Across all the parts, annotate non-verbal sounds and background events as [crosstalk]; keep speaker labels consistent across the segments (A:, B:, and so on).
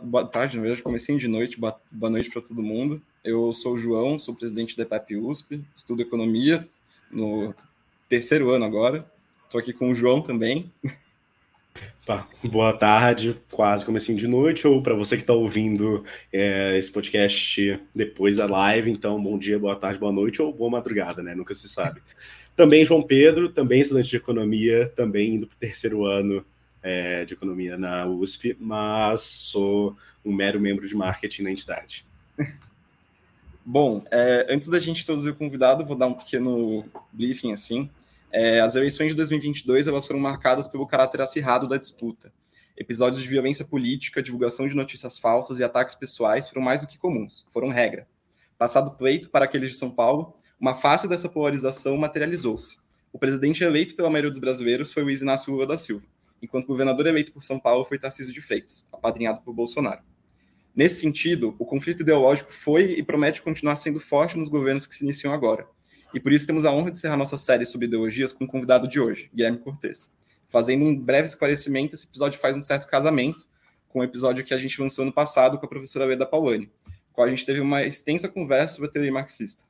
A: Boa, tarde, na verdade, comecei de noite, boa, boa noite para todo mundo. Eu sou o João, sou presidente da EPAP USP, estudo economia no terceiro ano agora. Estou aqui com o João também.
B: boa tarde, quase comecinho de noite, ou para você que está ouvindo é, esse podcast depois da live, então bom dia, boa tarde, boa noite ou boa madrugada, né? Nunca se sabe. Também João Pedro, também estudante de economia, também indo para o terceiro ano é, de economia na USP, mas sou um mero membro de marketing na entidade. [laughs]
A: Bom, é, antes da gente introduzir o convidado, vou dar um pequeno briefing assim. É, as eleições de 2022 elas foram marcadas pelo caráter acirrado da disputa. Episódios de violência política, divulgação de notícias falsas e ataques pessoais foram mais do que comuns, foram regra. Passado pleito para aqueles de São Paulo, uma face dessa polarização materializou-se. O presidente eleito pela maioria dos brasileiros foi Luiz Inácio Lula da Silva enquanto governador eleito por São Paulo foi Tarcísio de Freitas, apadrinhado por Bolsonaro. Nesse sentido, o conflito ideológico foi e promete continuar sendo forte nos governos que se iniciam agora. E por isso temos a honra de encerrar nossa série sobre ideologias com o convidado de hoje, Guilherme Cortes. Fazendo um breve esclarecimento, esse episódio faz um certo casamento com o episódio que a gente lançou no passado com a professora Leda Paulani, com a gente teve uma extensa conversa sobre a teoria marxista.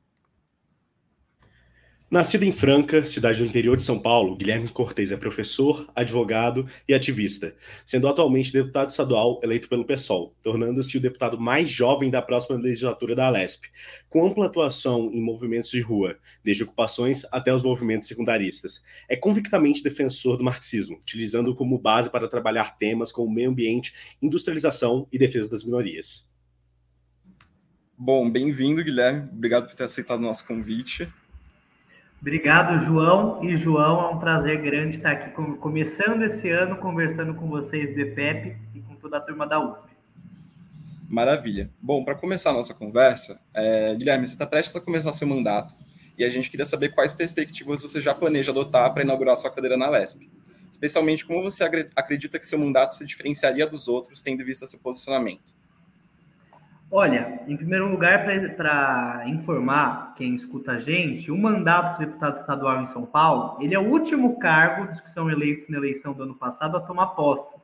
B: Nascido em Franca, cidade do interior de São Paulo, Guilherme Cortes é professor, advogado e ativista, sendo atualmente deputado estadual eleito pelo PSOL, tornando-se o deputado mais jovem da próxima legislatura da Alesp, com ampla atuação em movimentos de rua, desde ocupações até os movimentos secundaristas. É convictamente defensor do marxismo, utilizando-o como base para trabalhar temas como meio ambiente, industrialização e defesa das minorias.
A: Bom, bem-vindo, Guilherme. Obrigado por ter aceitado o nosso convite.
C: Obrigado, João. E João, é um prazer grande estar aqui começando esse ano conversando com vocês do EPEP e com toda a turma da USP.
A: Maravilha. Bom, para começar a nossa conversa, é, Guilherme, você está prestes a começar seu mandato e a gente queria saber quais perspectivas você já planeja adotar para inaugurar sua cadeira na LESP. Especialmente como você acredita que seu mandato se diferenciaria dos outros, tendo em vista seu posicionamento.
C: Olha, em primeiro lugar, para informar quem escuta a gente, o mandato de deputado estadual em São Paulo, ele é o último cargo dos que são eleitos na eleição do ano passado a tomar posse.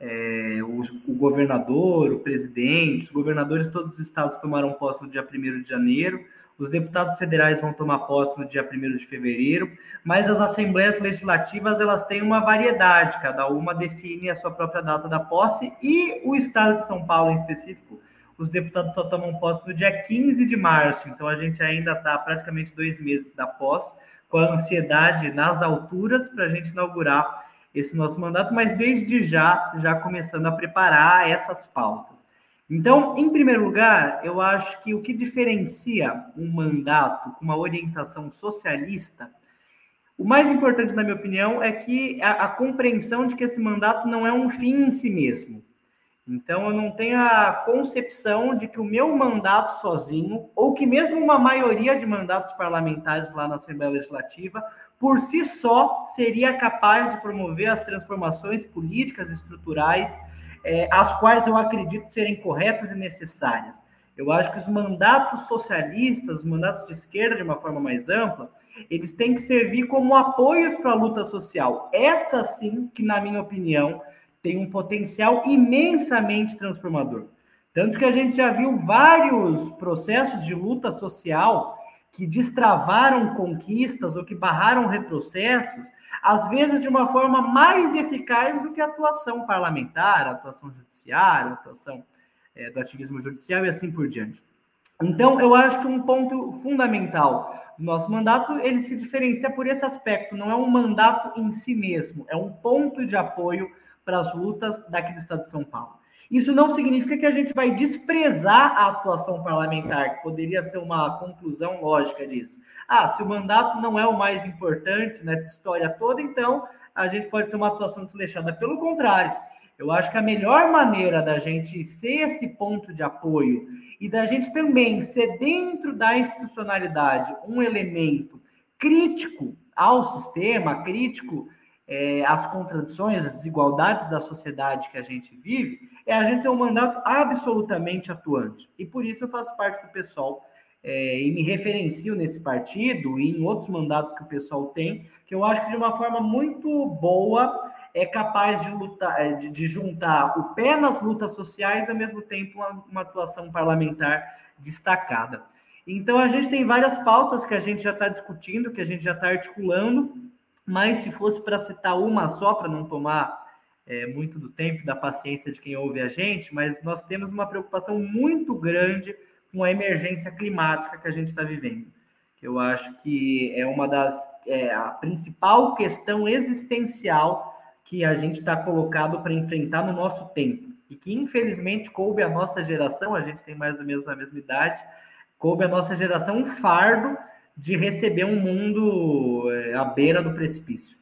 C: É, o, o, governador, o presidente, os governadores de todos os estados tomaram posse no dia 1 de janeiro, os deputados federais vão tomar posse no dia 1 de fevereiro, mas as assembleias legislativas elas têm uma variedade, cada uma define a sua própria data da posse, e o estado de São Paulo em específico os deputados só tomam posse no dia 15 de março, então a gente ainda está praticamente dois meses da posse, com a ansiedade nas alturas para a gente inaugurar esse nosso mandato, mas desde já, já começando a preparar essas pautas. Então, em primeiro lugar, eu acho que o que diferencia um mandato com uma orientação socialista, o mais importante, na minha opinião, é que a, a compreensão de que esse mandato não é um fim em si mesmo então, eu não tenho a concepção de que o meu mandato sozinho, ou que mesmo uma maioria de mandatos parlamentares lá na Assembleia Legislativa, por si só, seria capaz de promover as transformações políticas e estruturais, é, as quais eu acredito serem corretas e necessárias. Eu acho que os mandatos socialistas, os mandatos de esquerda, de uma forma mais ampla, eles têm que servir como apoios para a luta social. Essa sim, que na minha opinião, tem um potencial imensamente transformador. Tanto que a gente já viu vários processos de luta social que destravaram conquistas ou que barraram retrocessos, às vezes de uma forma mais eficaz do que a atuação parlamentar, a atuação judiciária, a atuação é, do ativismo judicial e assim por diante. Então, eu acho que um ponto fundamental do nosso mandato, ele se diferencia por esse aspecto, não é um mandato em si mesmo, é um ponto de apoio para as lutas daqui do estado de São Paulo. Isso não significa que a gente vai desprezar a atuação parlamentar, que poderia ser uma conclusão lógica disso. Ah, se o mandato não é o mais importante nessa história toda, então a gente pode ter uma atuação desleixada. Pelo contrário, eu acho que a melhor maneira da gente ser esse ponto de apoio e da gente também ser dentro da institucionalidade um elemento crítico ao sistema, crítico é, as contradições, as desigualdades da sociedade que a gente vive, é a gente ter um mandato absolutamente atuante. E por isso eu faço parte do pessoal é, e me referencio nesse partido e em outros mandatos que o pessoal tem, que eu acho que de uma forma muito boa é capaz de lutar, é, de, de juntar o pé nas lutas sociais, ao mesmo tempo uma, uma atuação parlamentar destacada. Então a gente tem várias pautas que a gente já está discutindo, que a gente já está articulando, mas se fosse para citar uma só, para não tomar é, muito do tempo, da paciência de quem ouve a gente, mas nós temos uma preocupação muito grande com a emergência climática que a gente está vivendo. Eu acho que é uma das é, a principal questão existencial que a gente está colocado para enfrentar no nosso tempo e que infelizmente coube a nossa geração, a gente tem mais ou menos a mesma idade, coube a nossa geração um fardo de receber um mundo é, à beira do precipício.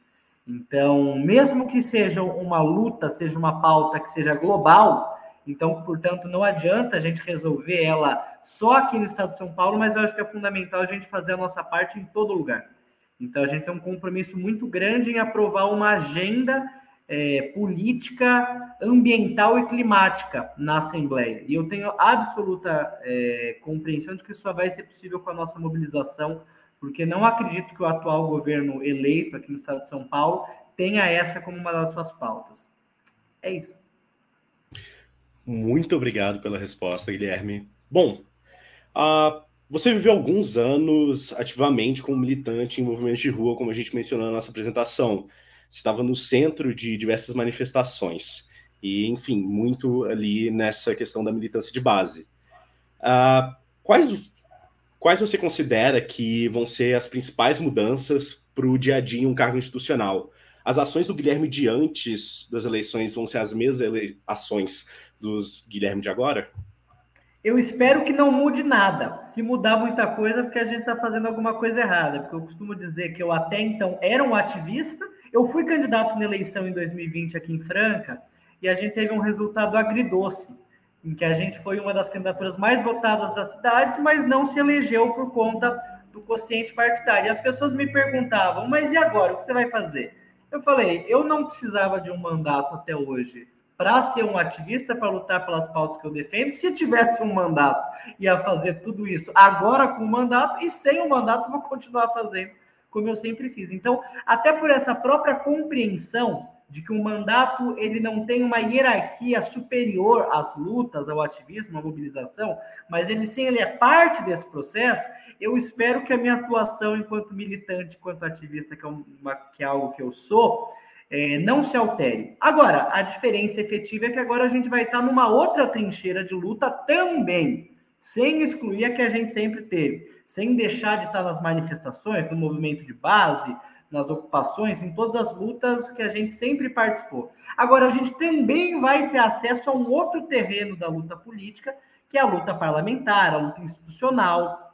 C: Então, mesmo que seja uma luta, seja uma pauta que seja global, então, portanto, não adianta a gente resolver ela só aqui no estado de São Paulo, mas eu acho que é fundamental a gente fazer a nossa parte em todo lugar. Então, a gente tem um compromisso muito grande em aprovar uma agenda é, política, ambiental e climática na Assembleia. E eu tenho absoluta é, compreensão de que isso só vai ser possível com a nossa mobilização, porque não acredito que o atual governo eleito aqui no estado de São Paulo tenha essa como uma das suas pautas. É isso.
B: Muito obrigado pela resposta, Guilherme. Bom, uh, você viveu alguns anos ativamente como militante em movimentos de rua, como a gente mencionou na nossa apresentação. Estava no centro de diversas manifestações e, enfim, muito ali nessa questão da militância de base. Uh, quais, quais você considera que vão ser as principais mudanças para o dia a dia em um cargo institucional? As ações do Guilherme de antes das eleições vão ser as mesmas ações dos Guilherme de agora?
C: Eu espero que não mude nada. Se mudar muita coisa, é porque a gente está fazendo alguma coisa errada. Porque eu costumo dizer que eu até então era um ativista. Eu fui candidato na eleição em 2020 aqui em Franca e a gente teve um resultado agridoce, em que a gente foi uma das candidaturas mais votadas da cidade, mas não se elegeu por conta do quociente partidário. E as pessoas me perguntavam, mas e agora? O que você vai fazer? Eu falei, eu não precisava de um mandato até hoje para ser um ativista, para lutar pelas pautas que eu defendo. Se tivesse um mandato, ia fazer tudo isso agora com o mandato, e sem o mandato, vou continuar fazendo como eu sempre fiz. Então, até por essa própria compreensão de que o mandato ele não tem uma hierarquia superior às lutas, ao ativismo, à mobilização, mas ele sim ele é parte desse processo. Eu espero que a minha atuação enquanto militante, enquanto ativista, que é, uma, que é algo que eu sou, é, não se altere. Agora, a diferença efetiva é que agora a gente vai estar numa outra trincheira de luta também, sem excluir a que a gente sempre teve, sem deixar de estar nas manifestações, no movimento de base, nas ocupações, em todas as lutas que a gente sempre participou. Agora, a gente também vai ter acesso a um outro terreno da luta política, que é a luta parlamentar, a luta institucional,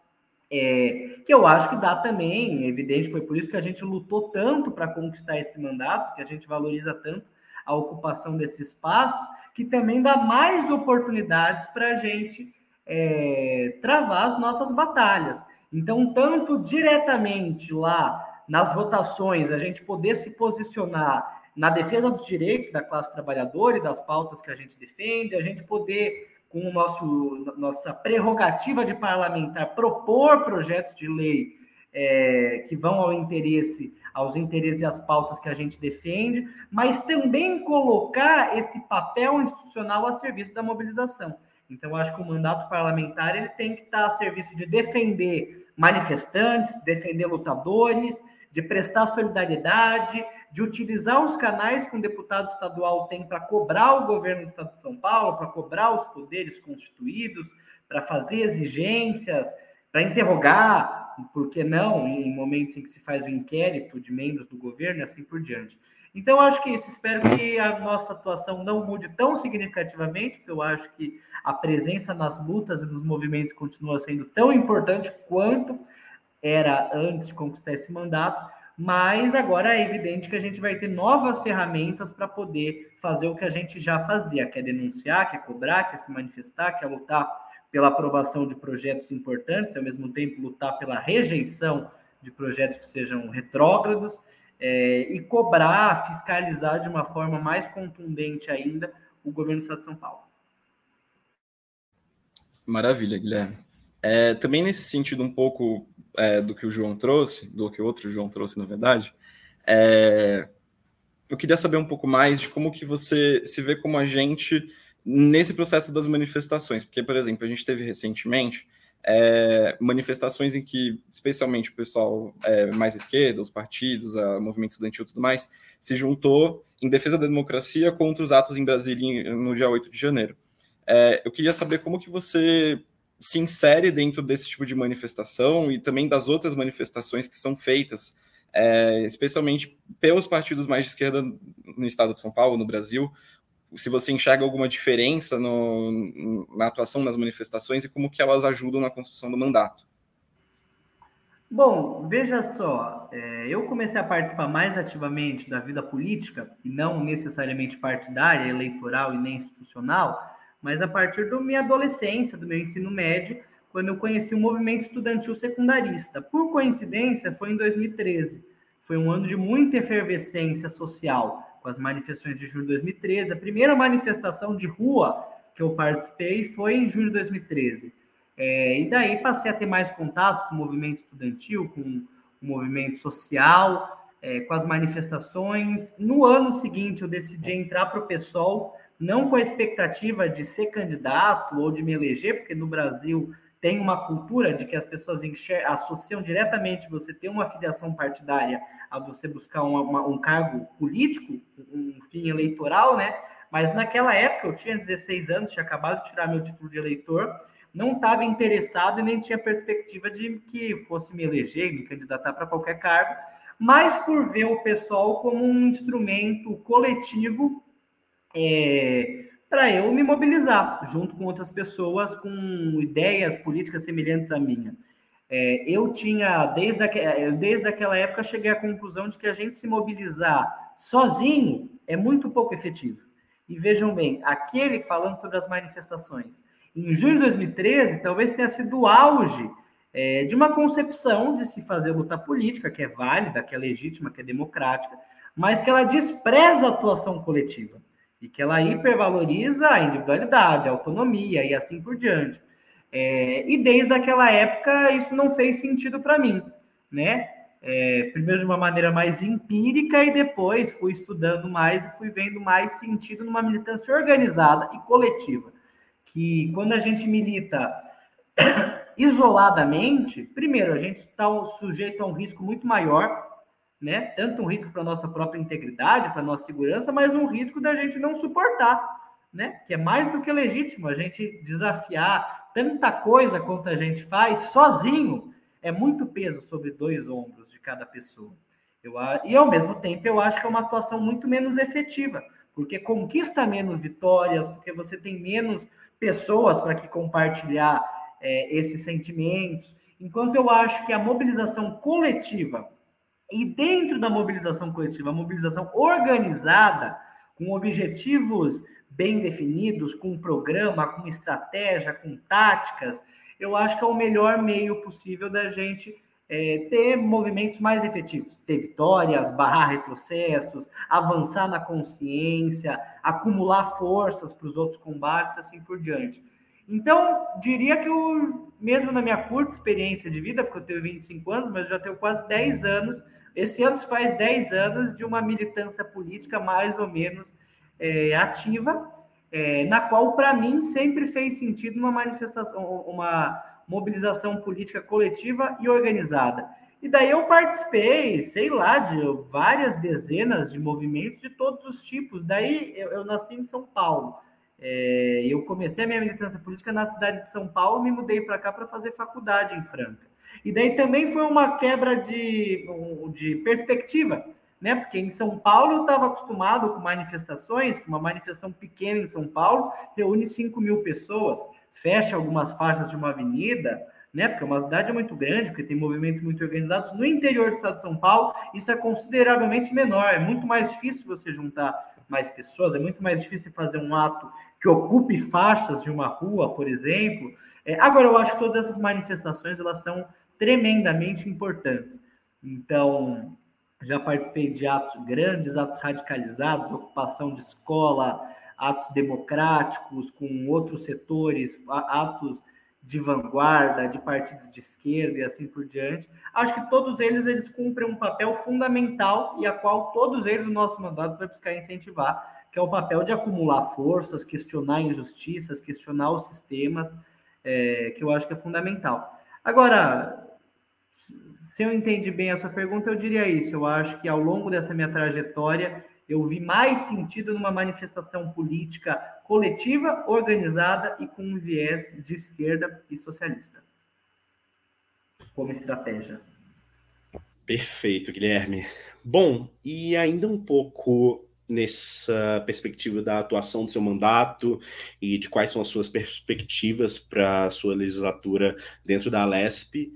C: é, que eu acho que dá também, é evidente, foi por isso que a gente lutou tanto para conquistar esse mandato, que a gente valoriza tanto a ocupação desses espaços, que também dá mais oportunidades para a gente é, travar as nossas batalhas. Então, tanto diretamente lá nas votações, a gente poder se posicionar na defesa dos direitos da classe trabalhadora e das pautas que a gente defende, a gente poder com o nosso, nossa prerrogativa de parlamentar propor projetos de lei é, que vão ao interesse, aos interesses e às pautas que a gente defende, mas também colocar esse papel institucional a serviço da mobilização. Então, acho que o mandato parlamentar ele tem que estar a serviço de defender manifestantes, defender lutadores, de prestar solidariedade, de utilizar os canais que um deputado estadual tem para cobrar o governo do estado de São Paulo, para cobrar os poderes constituídos, para fazer exigências, para interrogar, por que não, em momentos em que se faz o inquérito de membros do governo e assim por diante. Então, acho que isso. Espero que a nossa atuação não mude tão significativamente, porque eu acho que a presença nas lutas e nos movimentos continua sendo tão importante quanto era antes de conquistar esse mandato, mas agora é evidente que a gente vai ter novas ferramentas para poder fazer o que a gente já fazia, que é denunciar, que é cobrar, que é se manifestar, que é lutar pela aprovação de projetos importantes, ao mesmo tempo lutar pela rejeição de projetos que sejam retrógrados, é, e cobrar, fiscalizar de uma forma mais contundente ainda o governo do Estado de São Paulo.
A: Maravilha, Guilherme. É, também nesse sentido um pouco é, do que o João trouxe, do que o outro João trouxe, na verdade, é, eu queria saber um pouco mais de como que você se vê como agente nesse processo das manifestações, porque, por exemplo, a gente teve recentemente é, manifestações em que, especialmente o pessoal é, mais esquerda, os partidos, o movimento estudantil e tudo mais, se juntou em defesa da democracia contra os atos em Brasília no dia 8 de janeiro. É, eu queria saber como que você se insere dentro desse tipo de manifestação e também das outras manifestações que são feitas, é, especialmente pelos partidos mais de esquerda no estado de São Paulo, no Brasil, se você enxerga alguma diferença no, na atuação nas manifestações e como que elas ajudam na construção do mandato.
C: Bom, veja só, é, eu comecei a participar mais ativamente da vida política, e não necessariamente partidária, eleitoral e nem institucional, mas a partir da minha adolescência, do meu ensino médio, quando eu conheci o movimento estudantil secundarista. Por coincidência, foi em 2013. Foi um ano de muita efervescência social com as manifestações de junho de 2013. A primeira manifestação de rua que eu participei foi em junho de 2013. É, e daí passei a ter mais contato com o movimento estudantil, com o movimento social, é, com as manifestações. No ano seguinte, eu decidi entrar para o PSOL, não com a expectativa de ser candidato ou de me eleger, porque no Brasil tem uma cultura de que as pessoas associam diretamente você ter uma filiação partidária a você buscar uma, uma, um cargo político, um fim eleitoral, né? Mas naquela época eu tinha 16 anos, tinha acabado de tirar meu título de eleitor, não estava interessado e nem tinha perspectiva de que fosse me eleger, me candidatar para qualquer cargo, mas por ver o pessoal como um instrumento coletivo é, para eu me mobilizar junto com outras pessoas com ideias políticas semelhantes à minha. É, eu tinha, desde, aqu desde aquela época, cheguei à conclusão de que a gente se mobilizar sozinho é muito pouco efetivo. E vejam bem, aquele falando sobre as manifestações, em junho de 2013, talvez tenha sido o auge é, de uma concepção de se fazer luta política, que é válida, que é legítima, que é democrática, mas que ela despreza a atuação coletiva e que ela hipervaloriza a individualidade, a autonomia e assim por diante. É, e desde aquela época isso não fez sentido para mim, né? É, primeiro de uma maneira mais empírica e depois fui estudando mais e fui vendo mais sentido numa militância organizada e coletiva. Que quando a gente milita [coughs] isoladamente, primeiro a gente está sujeito a um risco muito maior né? Tanto um risco para nossa própria integridade, para nossa segurança, mas um risco da gente não suportar, né? Que é mais do que legítimo a gente desafiar tanta coisa quanto a gente faz sozinho, é muito peso sobre dois ombros de cada pessoa. Eu, e ao mesmo tempo eu acho que é uma atuação muito menos efetiva, porque conquista menos vitórias, porque você tem menos pessoas para que compartilhar é, esses sentimentos. Enquanto eu acho que a mobilização coletiva e dentro da mobilização coletiva, a mobilização organizada, com objetivos bem definidos, com programa, com estratégia, com táticas, eu acho que é o melhor meio possível da gente é, ter movimentos mais efetivos, ter vitórias, barrar retrocessos, avançar na consciência, acumular forças para os outros combates, assim por diante. Então, diria que eu, mesmo na minha curta experiência de vida, porque eu tenho 25 anos, mas já tenho quase 10 anos esse ano faz 10 anos de uma militância política mais ou menos é, ativa, é, na qual, para mim, sempre fez sentido uma manifestação, uma mobilização política coletiva e organizada. E daí eu participei, sei lá, de várias dezenas de movimentos de todos os tipos. Daí eu, eu nasci em São Paulo. É, eu comecei a minha militância política na cidade de São Paulo, me mudei para cá para fazer faculdade em Franca. E daí também foi uma quebra de, de perspectiva, né? Porque em São Paulo eu estava acostumado com manifestações, que uma manifestação pequena em São Paulo reúne 5 mil pessoas, fecha algumas faixas de uma avenida, né? Porque é uma cidade muito grande, porque tem movimentos muito organizados. No interior do estado de São Paulo, isso é consideravelmente menor, é muito mais difícil você juntar mais pessoas, é muito mais difícil fazer um ato que ocupe faixas de uma rua, por exemplo. É, agora, eu acho que todas essas manifestações elas são tremendamente importantes. Então, já participei de atos grandes, atos radicalizados, ocupação de escola, atos democráticos com outros setores, atos de vanguarda, de partidos de esquerda e assim por diante. Acho que todos eles eles cumprem um papel fundamental e a qual todos eles o nosso mandato vai buscar incentivar, que é o papel de acumular forças, questionar injustiças, questionar os sistemas, é, que eu acho que é fundamental. Agora, se eu entendi bem a sua pergunta, eu diria isso. Eu acho que ao longo dessa minha trajetória eu vi mais sentido numa manifestação política coletiva, organizada e com um viés de esquerda e socialista como estratégia.
B: Perfeito, Guilherme. Bom, e ainda um pouco nessa perspectiva da atuação do seu mandato e de quais são as suas perspectivas para a sua legislatura dentro da Alesp.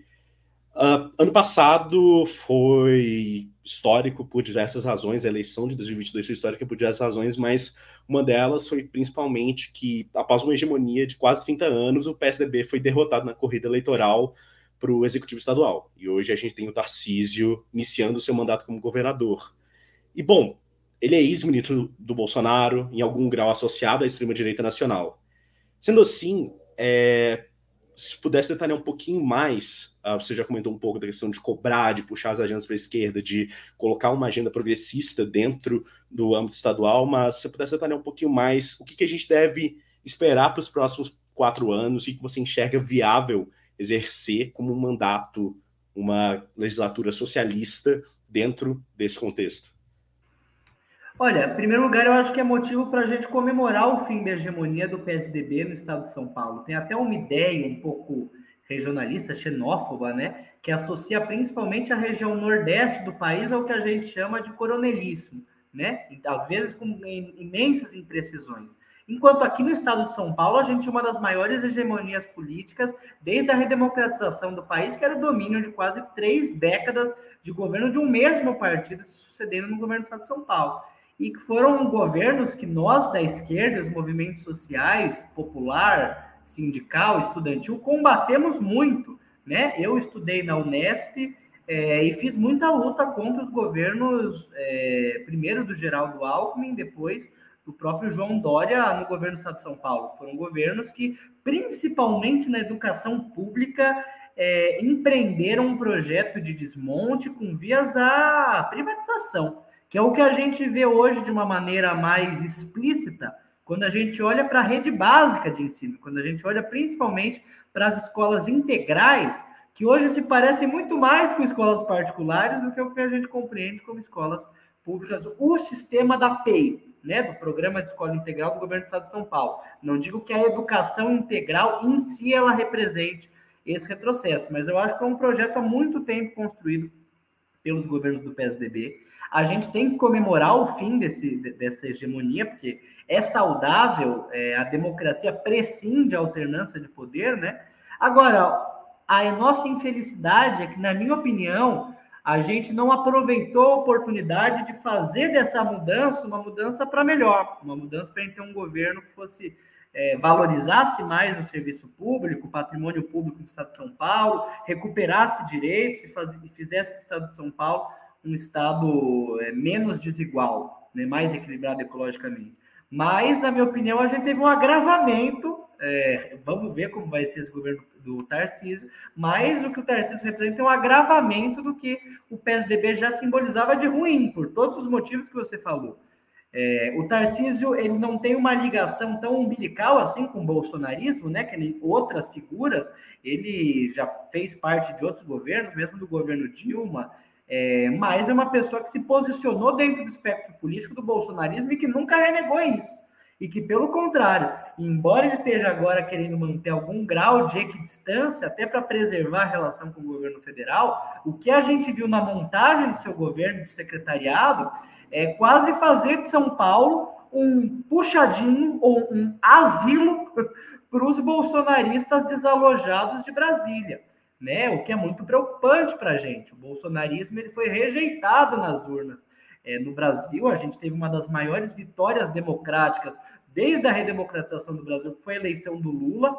B: Uh, ano passado foi histórico por diversas razões, a eleição de 2022 foi histórica por diversas razões, mas uma delas foi principalmente que, após uma hegemonia de quase 30 anos, o PSDB foi derrotado na corrida eleitoral para o executivo estadual. E hoje a gente tem o Tarcísio iniciando seu mandato como governador. E, bom, ele é ex-ministro do Bolsonaro, em algum grau associado à extrema-direita nacional. Sendo assim, é, se pudesse detalhar um pouquinho mais, uh, você já comentou um pouco da questão de cobrar, de puxar as agendas para a esquerda, de colocar uma agenda progressista dentro do âmbito estadual, mas se pudesse detalhar um pouquinho mais, o que, que a gente deve esperar para os próximos quatro anos, o que, que você enxerga viável exercer como um mandato, uma legislatura socialista dentro desse contexto?
C: Olha, em primeiro lugar, eu acho que é motivo para a gente comemorar o fim da hegemonia do PSDB no estado de São Paulo. Tem até uma ideia um pouco regionalista, xenófoba, né, que associa principalmente a região nordeste do país ao que a gente chama de coronelismo, né, às vezes com imensas imprecisões. Enquanto aqui no estado de São Paulo, a gente tinha uma das maiores hegemonias políticas desde a redemocratização do país, que era o domínio de quase três décadas de governo de um mesmo partido se sucedendo no governo do estado de São Paulo e que foram governos que nós da esquerda, os movimentos sociais, popular, sindical, estudantil, combatemos muito, né? Eu estudei na Unesp é, e fiz muita luta contra os governos, é, primeiro do Geraldo Alckmin, depois do próprio João Dória no governo do Estado de São Paulo. Foram governos que, principalmente na educação pública, é, empreenderam um projeto de desmonte com vias à privatização que é o que a gente vê hoje de uma maneira mais explícita quando a gente olha para a rede básica de ensino, quando a gente olha principalmente para as escolas integrais, que hoje se parecem muito mais com escolas particulares do que o que a gente compreende como escolas públicas, o sistema da PEI, né, do Programa de Escola Integral do Governo do Estado de São Paulo. Não digo que a educação integral em si ela represente esse retrocesso, mas eu acho que é um projeto há muito tempo construído pelos governos do PSDB a gente tem que comemorar o fim desse, dessa hegemonia, porque é saudável, é, a democracia prescinde a alternância de poder, né? Agora, a nossa infelicidade é que, na minha opinião, a gente não aproveitou a oportunidade de fazer dessa mudança uma mudança para melhor, uma mudança para a gente ter um governo que fosse é, valorizasse mais o serviço público, o patrimônio público do Estado de São Paulo, recuperasse direitos e, faz, e fizesse do Estado de São Paulo um estado é, menos desigual, né, mais equilibrado ecologicamente. Mas, na minha opinião, a gente teve um agravamento. É, vamos ver como vai ser esse governo do Tarcísio, mas o que o Tarcísio representa é um agravamento do que o PSDB já simbolizava de ruim, por todos os motivos que você falou. É, o Tarcísio ele não tem uma ligação tão umbilical assim com o bolsonarismo, né? Que ele, outras figuras, ele já fez parte de outros governos, mesmo do governo Dilma, é, mas é uma pessoa que se posicionou dentro do espectro político do bolsonarismo e que nunca renegou isso. E que, pelo contrário, embora ele esteja agora querendo manter algum grau de equidistância, até para preservar a relação com o governo federal, o que a gente viu na montagem do seu governo de secretariado é quase fazer de São Paulo um puxadinho ou um asilo [laughs] para os bolsonaristas desalojados de Brasília né? O que é muito preocupante para a gente. O bolsonarismo ele foi rejeitado nas urnas. É, no Brasil, a gente teve uma das maiores vitórias democráticas desde a redemocratização do Brasil, que foi a eleição do Lula.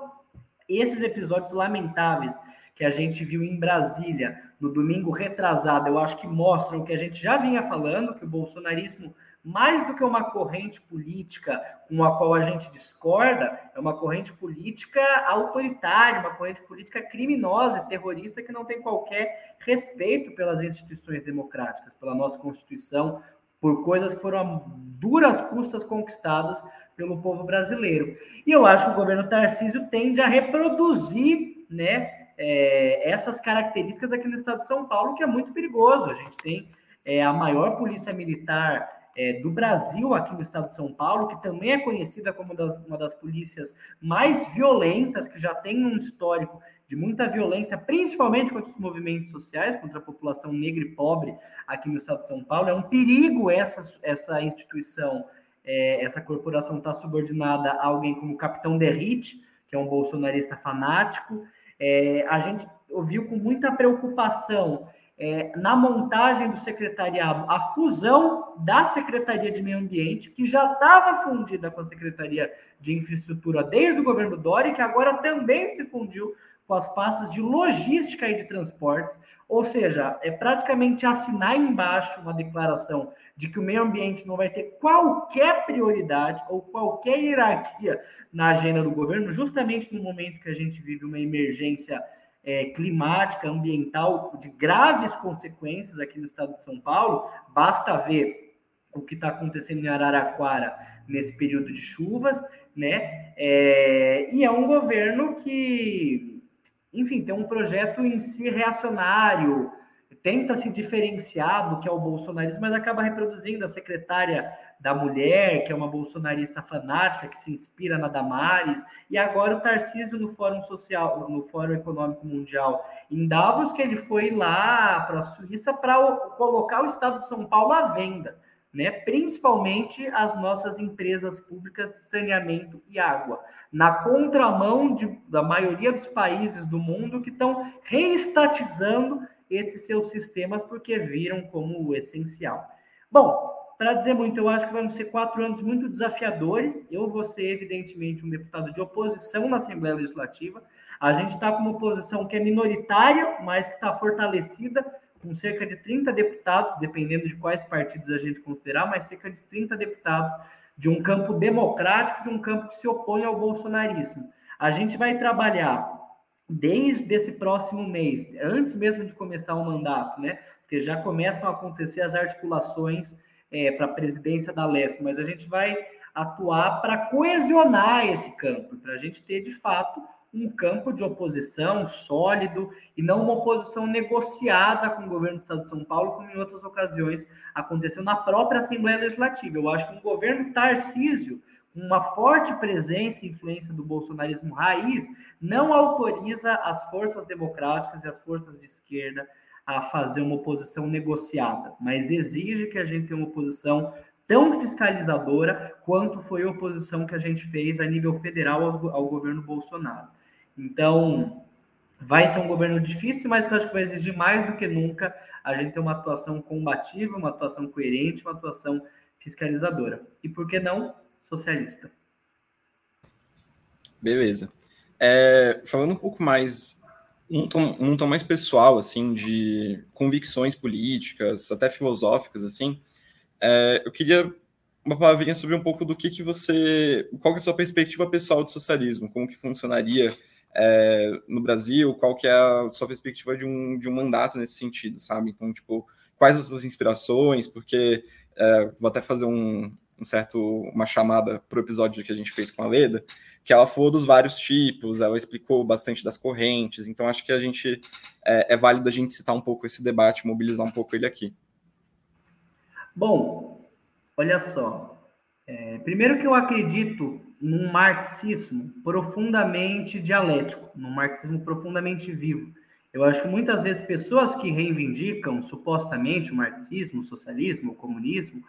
C: Esses episódios lamentáveis que a gente viu em Brasília no domingo retrasado, eu acho que mostram o que a gente já vinha falando, que o bolsonarismo mais do que uma corrente política com a qual a gente discorda, é uma corrente política autoritária, uma corrente política criminosa e terrorista que não tem qualquer respeito pelas instituições democráticas, pela nossa Constituição, por coisas que foram a duras custas conquistadas pelo povo brasileiro. E eu acho que o governo Tarcísio tende a reproduzir, né, é, essas características aqui no estado de São Paulo, que é muito perigoso. A gente tem é, a maior polícia militar é, do Brasil aqui no estado de São Paulo, que também é conhecida como das, uma das polícias mais violentas, que já tem um histórico de muita violência, principalmente contra os movimentos sociais, contra a população negra e pobre aqui no estado de São Paulo. É um perigo essa, essa instituição, é, essa corporação estar tá subordinada a alguém como o Capitão Derrite, que é um bolsonarista fanático. É, a gente ouviu com muita preocupação é, na montagem do secretariado a fusão da Secretaria de Meio Ambiente, que já estava fundida com a Secretaria de Infraestrutura desde o governo Dória, que agora também se fundiu com as pastas de logística e de transportes, ou seja, é praticamente assinar embaixo uma declaração de que o meio ambiente não vai ter qualquer prioridade ou qualquer hierarquia na agenda do governo, justamente no momento que a gente vive uma emergência é, climática, ambiental, de graves consequências aqui no estado de São Paulo. Basta ver o que está acontecendo em Araraquara nesse período de chuvas, né? É, e é um governo que, enfim, tem um projeto em si reacionário, tenta se diferenciar do que é o bolsonarismo, mas acaba reproduzindo a secretária da mulher, que é uma bolsonarista fanática, que se inspira na Damares, e agora o Tarcísio no Fórum Social, no Fórum Econômico Mundial em Davos, que ele foi lá para a Suíça para colocar o Estado de São Paulo à venda, né? principalmente as nossas empresas públicas de saneamento e água, na contramão de, da maioria dos países do mundo que estão reestatizando esses seus sistemas porque viram como essencial. Bom, para dizer muito, eu acho que vão ser quatro anos muito desafiadores. Eu vou ser, evidentemente, um deputado de oposição na Assembleia Legislativa. A gente está com uma oposição que é minoritária, mas que está fortalecida, com cerca de 30 deputados, dependendo de quais partidos a gente considerar, mas cerca de 30 deputados de um campo democrático, de um campo que se opõe ao bolsonarismo. A gente vai trabalhar desde esse próximo mês, antes mesmo de começar o mandato, né? Porque já começam a acontecer as articulações é, para a presidência da Leste, mas a gente vai atuar para coesionar esse campo, para a gente ter de fato um campo de oposição sólido e não uma oposição negociada com o governo do Estado de São Paulo, como em outras ocasiões aconteceu na própria Assembleia Legislativa. Eu acho que um governo Tarcísio uma forte presença e influência do bolsonarismo raiz, não autoriza as forças democráticas e as forças de esquerda a fazer uma oposição negociada, mas exige que a gente tenha uma oposição tão fiscalizadora quanto foi a oposição que a gente fez a nível federal ao, ao governo Bolsonaro. Então, vai ser um governo difícil, mas que eu acho que vai exigir mais do que nunca a gente ter uma atuação combativa, uma atuação coerente, uma atuação fiscalizadora. E por que não socialista.
A: Beleza. É, falando um pouco mais, um tom, tom mais pessoal, assim, de convicções políticas, até filosóficas, assim, é, eu queria uma palavrinha sobre um pouco do que, que você, qual que é a sua perspectiva pessoal do socialismo, como que funcionaria é, no Brasil, qual que é a sua perspectiva de um, de um mandato nesse sentido, sabe? Então, tipo, quais as suas inspirações, porque é, vou até fazer um, um certo uma chamada para o episódio que a gente fez com a Leda, que ela falou dos vários tipos, ela explicou bastante das correntes, então acho que a gente é, é válido a gente citar um pouco esse debate, mobilizar um pouco ele aqui.
C: Bom, olha só. É, primeiro que eu acredito num marxismo profundamente dialético, num marxismo profundamente vivo. Eu acho que muitas vezes pessoas que reivindicam supostamente o marxismo, o socialismo, o comunismo,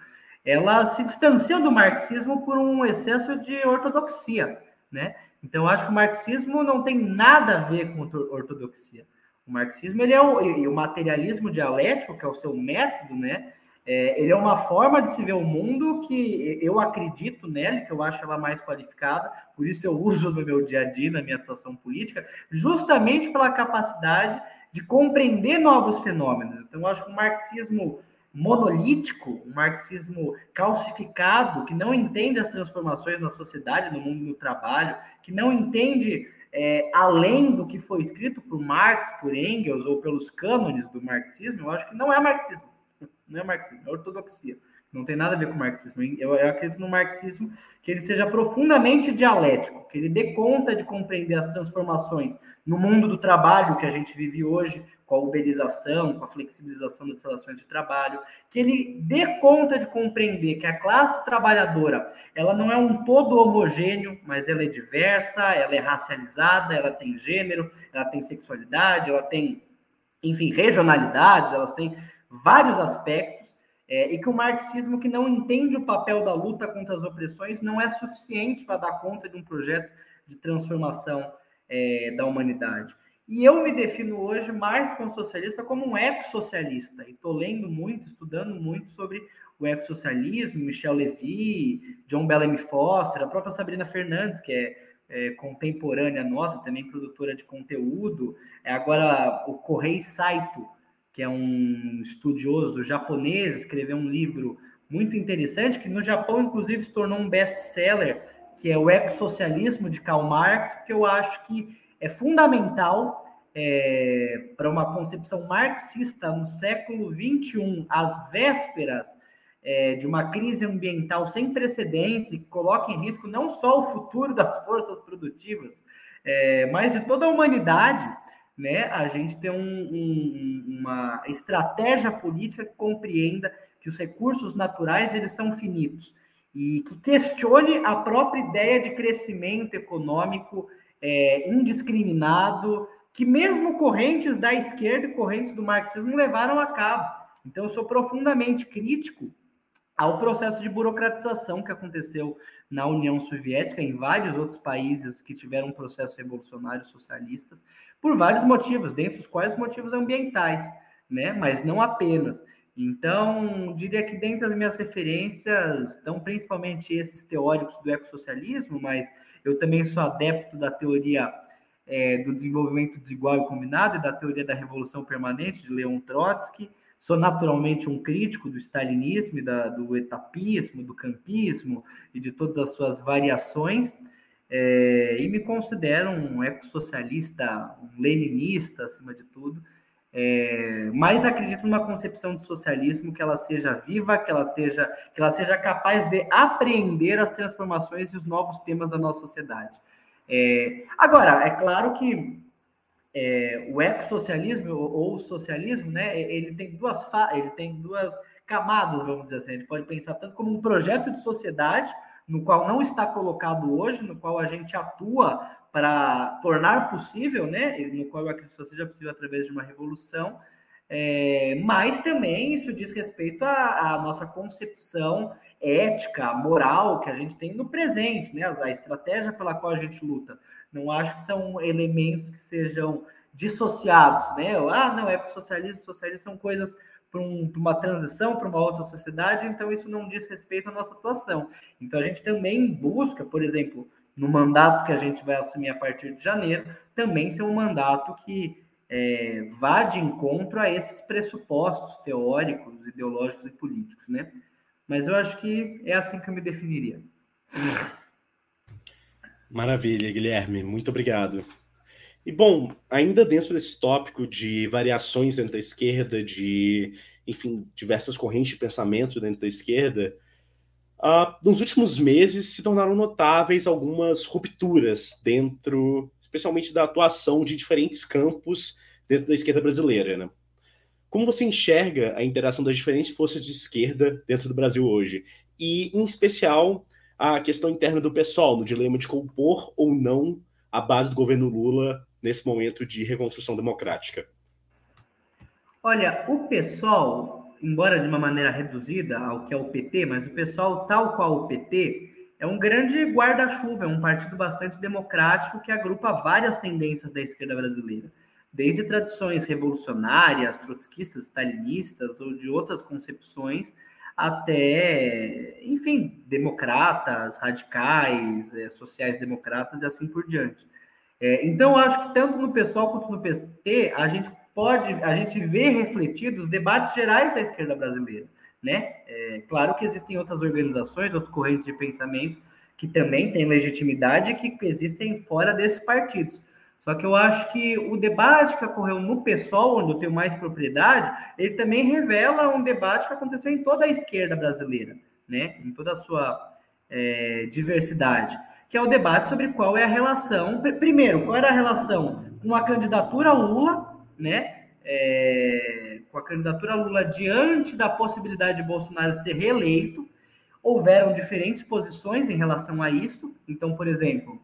C: ela se distancia do marxismo por um excesso de ortodoxia, né? Então, acho que o marxismo não tem nada a ver com ortodoxia. O marxismo ele é o, e o materialismo dialético, que é o seu método, né? É, ele é uma forma de se ver o mundo que eu acredito nele, que eu acho ela mais qualificada, por isso eu uso no meu dia a dia, na minha atuação política, justamente pela capacidade de compreender novos fenômenos. Então, eu acho que o marxismo monolítico, um marxismo calcificado, que não entende as transformações na sociedade, no mundo do trabalho, que não entende é, além do que foi escrito por Marx, por Engels ou pelos cânones do marxismo, eu acho que não é marxismo. [laughs] Não é marxismo, é ortodoxia. Não tem nada a ver com marxismo. Eu, eu acredito no marxismo que ele seja profundamente dialético, que ele dê conta de compreender as transformações no mundo do trabalho que a gente vive hoje, com a uberização, com a flexibilização das relações de trabalho, que ele dê conta de compreender que a classe trabalhadora ela não é um todo homogêneo, mas ela é diversa, ela é racializada, ela tem gênero, ela tem sexualidade, ela tem, enfim, regionalidades, elas têm vários aspectos é, e que o marxismo que não entende o papel da luta contra as opressões não é suficiente para dar conta de um projeto de transformação é, da humanidade. E eu me defino hoje mais como socialista como um ecossocialista. E estou lendo muito, estudando muito sobre o ecossocialismo, Michel Levy, John Bellamy Foster, a própria Sabrina Fernandes, que é, é contemporânea nossa, também produtora de conteúdo. É agora o Correio Saito, que é um estudioso japonês, escreveu um livro muito interessante, que no Japão, inclusive, se tornou um best-seller, que é o Ecossocialismo de Karl Marx, porque eu acho que é fundamental é, para uma concepção marxista no século XXI, às vésperas é, de uma crise ambiental sem precedentes, que coloca em risco não só o futuro das forças produtivas, é, mas de toda a humanidade né, a gente ter um, um, uma estratégia política que compreenda que os recursos naturais eles são finitos e que questione a própria ideia de crescimento econômico é, indiscriminado que mesmo correntes da esquerda e correntes do marxismo levaram a cabo. Então, eu sou profundamente crítico ao processo de burocratização que aconteceu na União Soviética, em vários outros países que tiveram um processo revolucionário socialistas, por vários motivos, dentre os quais motivos ambientais, né? Mas não apenas. Então, diria que dentre as minhas referências estão principalmente esses teóricos do ecossocialismo, mas eu também sou adepto da teoria é, do desenvolvimento desigual e combinado e da teoria da revolução permanente de Leon Trotsky, Sou naturalmente um crítico do stalinismo, da, do etapismo, do campismo e de todas as suas variações, é, e me considero um ecossocialista, um leninista, acima de tudo, é, mas acredito numa concepção de socialismo que ela seja viva, que ela, esteja, que ela seja capaz de apreender as transformações e os novos temas da nossa sociedade. É, agora, é claro que é, o ecossocialismo ou o socialismo, né, ele tem duas ele tem duas camadas, vamos dizer assim. A gente pode pensar tanto como um projeto de sociedade no qual não está colocado hoje, no qual a gente atua para tornar possível, né, no qual eu acredito que seja possível através de uma revolução, é, mas também isso diz respeito à, à, nossa concepção ética, moral que a gente tem no presente, né, a estratégia pela qual a gente luta. Não acho que são elementos que sejam dissociados, né? Ah, não, é socialismo, socialismo são coisas para um, uma transição para uma outra sociedade, então isso não diz respeito à nossa atuação. Então a gente também busca, por exemplo, no mandato que a gente vai assumir a partir de janeiro, também ser um mandato que é, vá de encontro a esses pressupostos teóricos, ideológicos e políticos, né? Mas eu acho que é assim que eu me definiria.
B: Maravilha, Guilherme, muito obrigado. E bom, ainda dentro desse tópico de variações dentro da esquerda, de, enfim, diversas correntes de pensamento dentro da esquerda, uh, nos últimos meses se tornaram notáveis algumas rupturas dentro, especialmente da atuação de diferentes campos dentro da esquerda brasileira. Né? Como você enxerga a interação das diferentes forças de esquerda dentro do Brasil hoje? E, em especial, a questão interna do pessoal, no dilema de compor ou não a base do governo Lula nesse momento de reconstrução democrática?
C: Olha, o pessoal, embora de uma maneira reduzida ao que é o PT, mas o pessoal, tal qual o PT, é um grande guarda-chuva, é um partido bastante democrático que agrupa várias tendências da esquerda brasileira, desde tradições revolucionárias, trotskistas, stalinistas ou de outras concepções, até, enfim, democratas, radicais, é, sociais-democratas e assim por diante. É, então, acho que tanto no pessoal quanto no PT, a gente pode, a gente vê refletidos os debates gerais da esquerda brasileira, né? É, claro que existem outras organizações, outras correntes de pensamento que também têm legitimidade que existem fora desses partidos. Só que eu acho que o debate que ocorreu no PSOL, onde eu tenho mais propriedade, ele também revela um debate que aconteceu em toda a esquerda brasileira, né? Em toda a sua é, diversidade, que é o debate sobre qual é a relação. Primeiro, qual era a relação com a candidatura Lula, né? É, com a candidatura Lula diante da possibilidade de Bolsonaro ser reeleito, houveram diferentes posições em relação a isso. Então, por exemplo,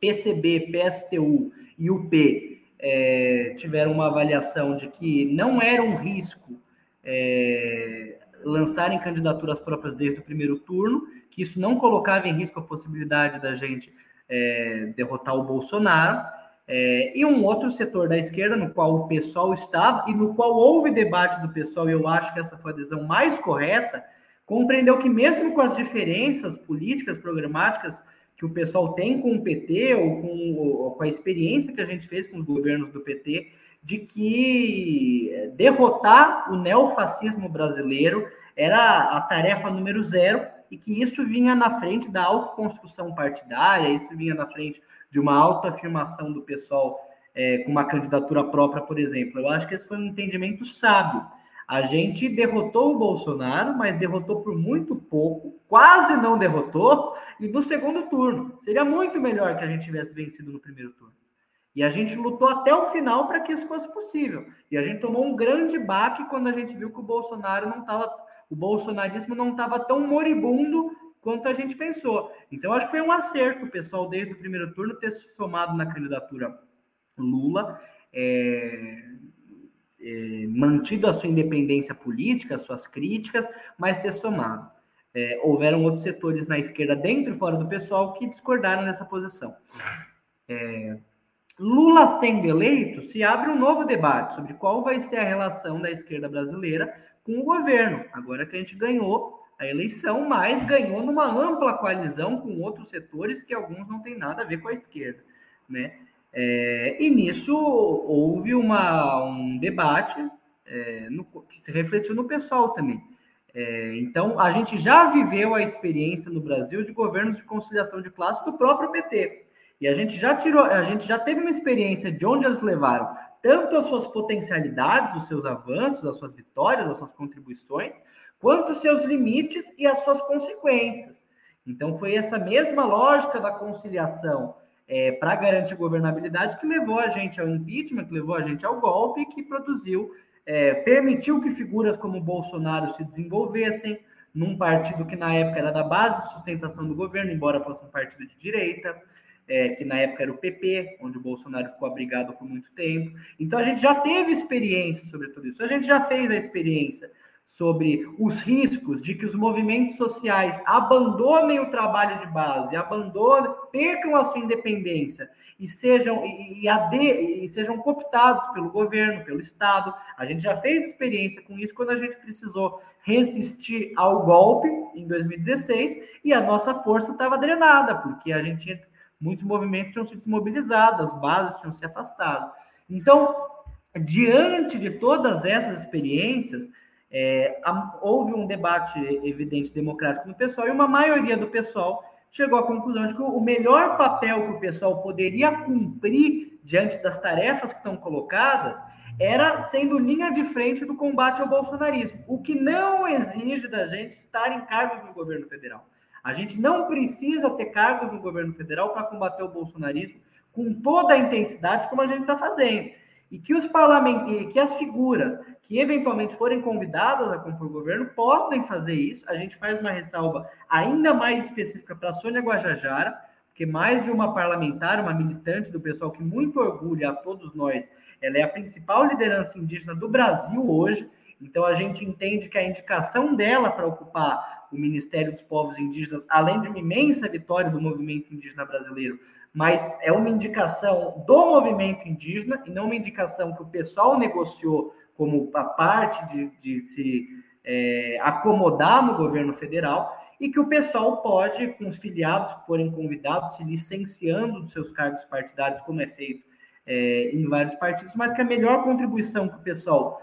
C: PCB, PSTU e UP é, tiveram uma avaliação de que não era um risco é, lançarem candidaturas próprias desde o primeiro turno, que isso não colocava em risco a possibilidade da gente é, derrotar o Bolsonaro. É, e um outro setor da esquerda, no qual o pessoal estava, e no qual houve debate do pessoal, e eu acho que essa foi a adesão mais correta, compreendeu que mesmo com as diferenças políticas, programáticas que o pessoal tem com o PT, ou com, ou com a experiência que a gente fez com os governos do PT, de que derrotar o neofascismo brasileiro era a tarefa número zero e que isso vinha na frente da autoconstrução partidária, isso vinha na frente de uma autoafirmação do pessoal é, com uma candidatura própria, por exemplo. Eu acho que esse foi um entendimento sábio. A gente derrotou o Bolsonaro, mas derrotou por muito pouco, quase não derrotou, e no segundo turno. Seria muito melhor que a gente tivesse vencido no primeiro turno. E a gente lutou até o final para que isso fosse possível. E a gente tomou um grande baque quando a gente viu que o Bolsonaro não estava, o bolsonarismo não estava tão moribundo quanto a gente pensou. Então acho que foi um acerto pessoal desde o primeiro turno ter se somado na candidatura Lula, é, é, mantido a sua independência política, as suas críticas, mas ter somado. É, houveram outros setores na esquerda, dentro e fora do pessoal, que discordaram dessa posição. É, Lula sendo eleito, se abre um novo debate sobre qual vai ser a relação da esquerda brasileira com o governo. Agora que a gente ganhou a eleição, mas ganhou numa ampla coalizão com outros setores que alguns não têm nada a ver com a esquerda, né? É, e nisso houve uma, um debate é, no, que se refletiu no pessoal também. É, então, a gente já viveu a experiência no Brasil de governos de conciliação de classe do próprio PT. E a gente já tirou, a gente já teve uma experiência de onde eles levaram tanto as suas potencialidades, os seus avanços, as suas vitórias, as suas contribuições, quanto os seus limites e as suas consequências. Então, foi essa mesma lógica da conciliação é, para garantir governabilidade que levou a gente ao impeachment, que levou a gente ao golpe, que produziu, é, permitiu que figuras como Bolsonaro se desenvolvessem num partido que na época era da base de sustentação do governo, embora fosse um partido de direita é, que na época era o PP, onde o Bolsonaro ficou abrigado por muito tempo. Então a gente já teve experiência sobre tudo isso, a gente já fez a experiência sobre os riscos de que os movimentos sociais abandonem o trabalho de base, abandonem, percam a sua independência e sejam e, e, e sejam cooptados pelo governo, pelo Estado. A gente já fez experiência com isso quando a gente precisou resistir ao golpe em 2016 e a nossa força estava drenada, porque a gente muitos movimentos tinham se desmobilizado, as bases tinham se afastado. Então, diante de todas essas experiências, é, houve um debate evidente democrático no pessoal e uma maioria do pessoal chegou à conclusão de que o melhor papel que o pessoal poderia cumprir diante das tarefas que estão colocadas era sendo linha de frente do combate ao bolsonarismo, o que não exige da gente estar em cargos no governo federal. A gente não precisa ter cargos no governo federal para combater o bolsonarismo com toda a intensidade como a gente está fazendo. E que os parlamentares, que as figuras que eventualmente forem convidadas a compor o governo podem fazer isso. A gente faz uma ressalva ainda mais específica para a Sônia Guajajara, porque mais de uma parlamentar, uma militante do pessoal que muito orgulha a todos nós, ela é a principal liderança indígena do Brasil hoje. Então a gente entende que a indicação dela para ocupar o Ministério dos Povos Indígenas, além de uma imensa vitória do movimento indígena brasileiro, mas é uma indicação do movimento indígena e não uma indicação que o pessoal negociou como a parte de, de se é, acomodar no governo federal e que o pessoal pode, com os filiados que forem convidados, se licenciando dos seus cargos partidários, como é feito é, em vários partidos, mas que a melhor contribuição que o pessoal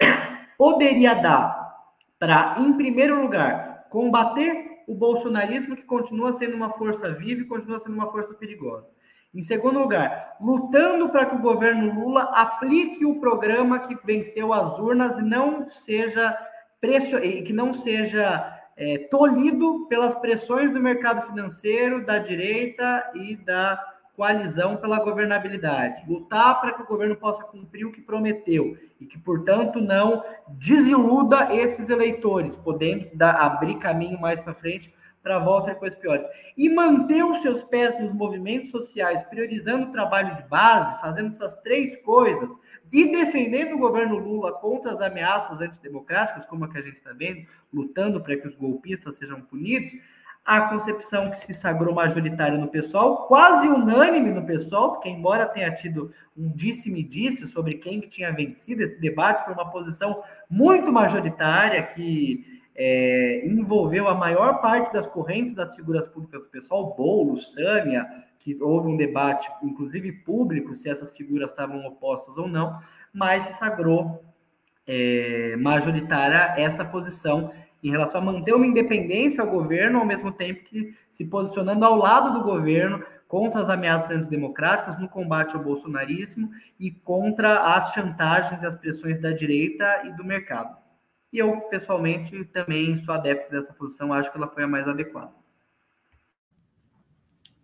C: [coughs] poderia dar para, em primeiro lugar, combater o bolsonarismo, que continua sendo uma força viva e continua sendo uma força perigosa. Em segundo lugar, lutando para que o governo Lula aplique o programa que venceu as urnas e não seja que não seja é, tolhido pelas pressões do mercado financeiro, da direita e da coalizão pela governabilidade. Lutar para que o governo possa cumprir o que prometeu e que, portanto, não desiluda esses eleitores, podendo dar, abrir caminho mais para frente para a volta de coisas piores. E manter os seus pés nos movimentos sociais, priorizando o trabalho de base, fazendo essas três coisas, e defendendo o governo Lula contra as ameaças antidemocráticas, como a que a gente está vendo, lutando para que os golpistas sejam punidos, a concepção que se sagrou majoritária no pessoal, quase unânime no pessoal, porque embora tenha tido um disse-me-disse -disse sobre quem que tinha vencido, esse debate foi uma posição muito majoritária que é, envolveu a maior parte das correntes das figuras públicas do pessoal, Bolo, Sâmia, que houve um debate, inclusive público, se essas figuras estavam opostas ou não, mas se sagrou é, majoritária essa posição em relação a manter uma independência ao governo, ao mesmo tempo que se posicionando ao lado do governo contra as ameaças antidemocráticas, no combate ao bolsonarismo e contra as chantagens e as pressões da direita e do mercado. E eu, pessoalmente, também sou adepto dessa posição, acho que ela foi a mais adequada.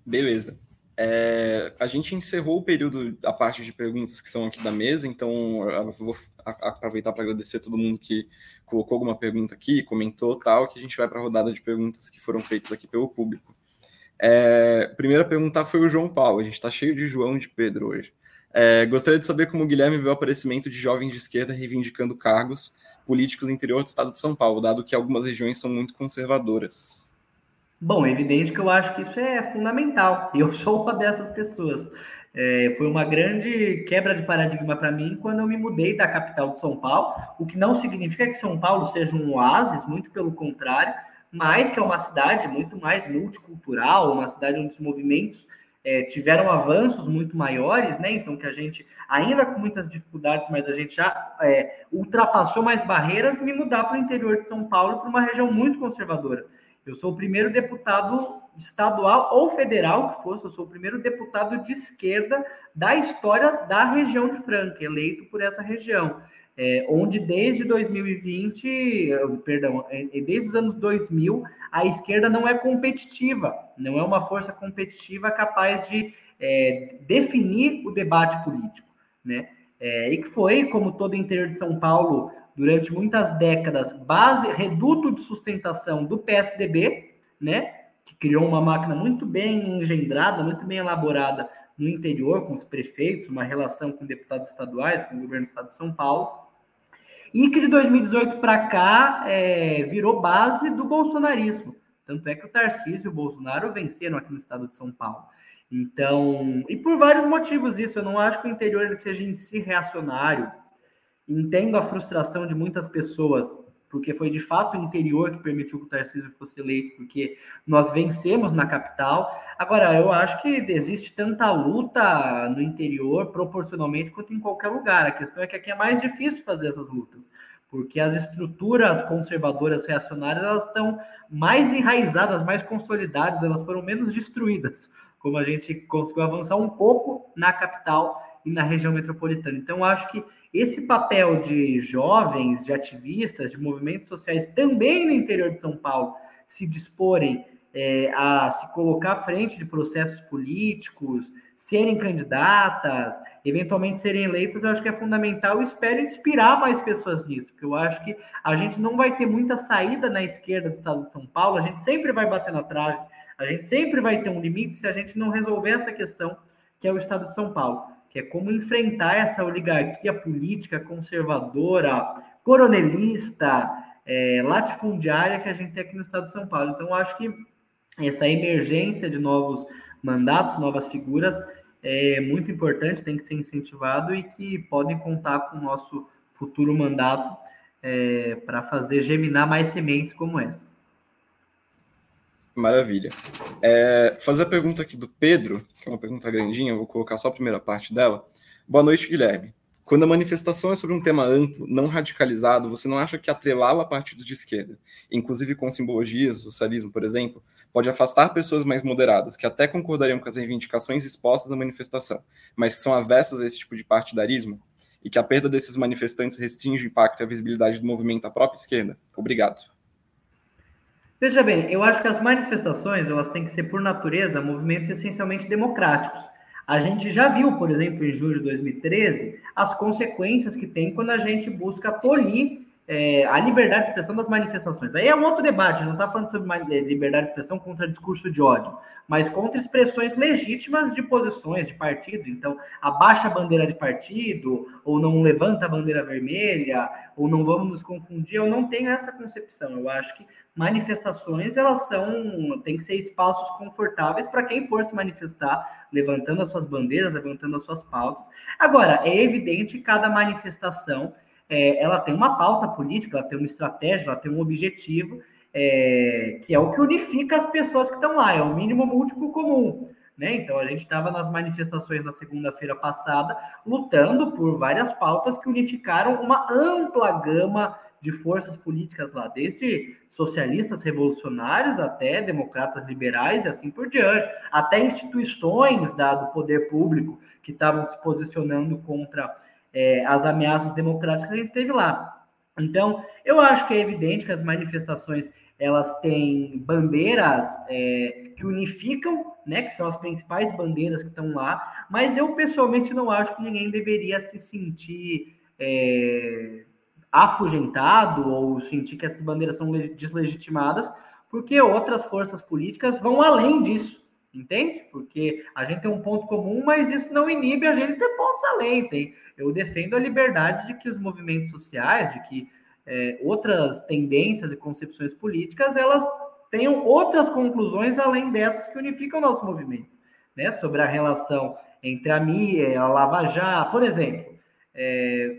A: Beleza. É, a gente encerrou o período, a parte de perguntas que são aqui da mesa, então eu vou aproveitar para agradecer todo mundo que colocou alguma pergunta aqui, comentou tal, que a gente vai para a rodada de perguntas que foram feitas aqui pelo público. É, primeira pergunta foi o João Paulo, a gente está cheio de João e de Pedro hoje. É, gostaria de saber como o Guilherme vê o aparecimento de jovens de esquerda reivindicando cargos políticos no interior do estado de São Paulo, dado que algumas regiões são muito conservadoras?
C: Bom, é evidente que eu acho que isso é fundamental. Eu sou uma dessas pessoas. É, foi uma grande quebra de paradigma para mim quando eu me mudei da capital de São Paulo, o que não significa que São Paulo seja um oásis, muito pelo contrário, mas que é uma cidade muito mais multicultural, uma cidade onde os movimentos é, tiveram avanços muito maiores, né? Então, que a gente, ainda com muitas dificuldades, mas a gente já é, ultrapassou mais barreiras, me mudar para o interior de São Paulo, para uma região muito conservadora. Eu sou o primeiro deputado estadual ou federal que fosse, eu sou o primeiro deputado de esquerda da história da região de Franca, eleito por essa região é, onde desde 2020, perdão, é, é, desde os anos 2000, a esquerda não é competitiva, não é uma força competitiva capaz de é, definir o debate político, né? É, e que foi, como todo o interior de São Paulo, durante muitas décadas, base, reduto de sustentação do PSDB, né? Que criou uma máquina muito bem engendrada, muito bem elaborada no interior, com os prefeitos, uma relação com deputados estaduais, com o governo do estado de São Paulo, e que de 2018 para cá é, virou base do bolsonarismo. Tanto é que o Tarcísio e o Bolsonaro venceram aqui no estado de São Paulo. Então, e por vários motivos isso, eu não acho que o interior seja em si reacionário. Entendo a frustração de muitas pessoas porque foi de fato o interior que permitiu que o Tarcísio fosse eleito, porque nós vencemos na capital. Agora, eu acho que existe tanta luta no interior proporcionalmente quanto em qualquer lugar. A questão é que aqui é mais difícil fazer essas lutas, porque as estruturas conservadoras reacionárias elas estão mais enraizadas, mais consolidadas, elas foram menos destruídas, como a gente conseguiu avançar um pouco na capital e na região metropolitana. Então, acho que esse papel de jovens, de ativistas, de movimentos sociais, também no interior de São Paulo, se disporem é, a se colocar à frente de processos políticos, serem candidatas, eventualmente serem eleitas, eu acho que é fundamental e espero inspirar mais pessoas nisso, porque eu acho que a gente não vai ter muita saída na esquerda do estado de São Paulo, a gente sempre vai bater na trave, a gente sempre vai ter um limite se a gente não resolver essa questão que é o estado de São Paulo que é como enfrentar essa oligarquia política conservadora, coronelista, é, latifundiária que a gente tem aqui no estado de São Paulo. Então, acho que essa emergência de novos mandatos, novas figuras, é muito importante, tem que ser incentivado e que podem contar com o nosso futuro mandato é, para fazer germinar mais sementes como essa.
A: Maravilha. É, fazer a pergunta aqui do Pedro, que é uma pergunta grandinha, eu vou colocar só a primeira parte dela. Boa noite, Guilherme. Quando a manifestação é sobre um tema amplo, não radicalizado, você não acha que atrelá-lo a partido de esquerda, inclusive com simbologias, socialismo, por exemplo, pode afastar pessoas mais moderadas, que até concordariam com as reivindicações expostas na manifestação, mas que são avessas a esse tipo de partidarismo? E que a perda desses manifestantes restringe o impacto e a visibilidade do movimento à própria esquerda? Obrigado.
C: Veja bem, eu acho que as manifestações elas têm que ser, por natureza, movimentos essencialmente democráticos. A gente já viu, por exemplo, em julho de 2013, as consequências que tem quando a gente busca tolir é, a liberdade de expressão das manifestações. Aí é um outro debate, não está falando sobre é, liberdade de expressão contra discurso de ódio, mas contra expressões legítimas de posições de partidos. Então, abaixa a bandeira de partido, ou não levanta a bandeira vermelha, ou não vamos nos confundir. Eu não tenho essa concepção. Eu acho que manifestações elas são tem que ser espaços confortáveis para quem for se manifestar, levantando as suas bandeiras, levantando as suas pautas. Agora, é evidente que cada manifestação é, ela tem uma pauta política, ela tem uma estratégia, ela tem um objetivo, é, que é o que unifica as pessoas que estão lá, é o mínimo múltiplo comum. Né? Então, a gente estava nas manifestações na segunda-feira passada, lutando por várias pautas que unificaram uma ampla gama de forças políticas lá, desde socialistas revolucionários até democratas liberais e assim por diante, até instituições da, do poder público que estavam se posicionando contra é, as ameaças democráticas que a gente teve lá. Então, eu acho que é evidente que as manifestações elas têm bandeiras é, que unificam, né, que são as principais bandeiras que estão lá, mas eu pessoalmente não acho que ninguém deveria se sentir é, afugentado ou sentir que essas bandeiras são deslegitimadas, porque outras forças políticas vão além disso entende? Porque a gente tem um ponto comum, mas isso não inibe a gente ter pontos além. Tem, eu defendo a liberdade de que os movimentos sociais, de que é, outras tendências e concepções políticas, elas tenham outras conclusões além dessas que unificam o nosso movimento, né? Sobre a relação entre a MIA, a Lava Jato, por exemplo. É,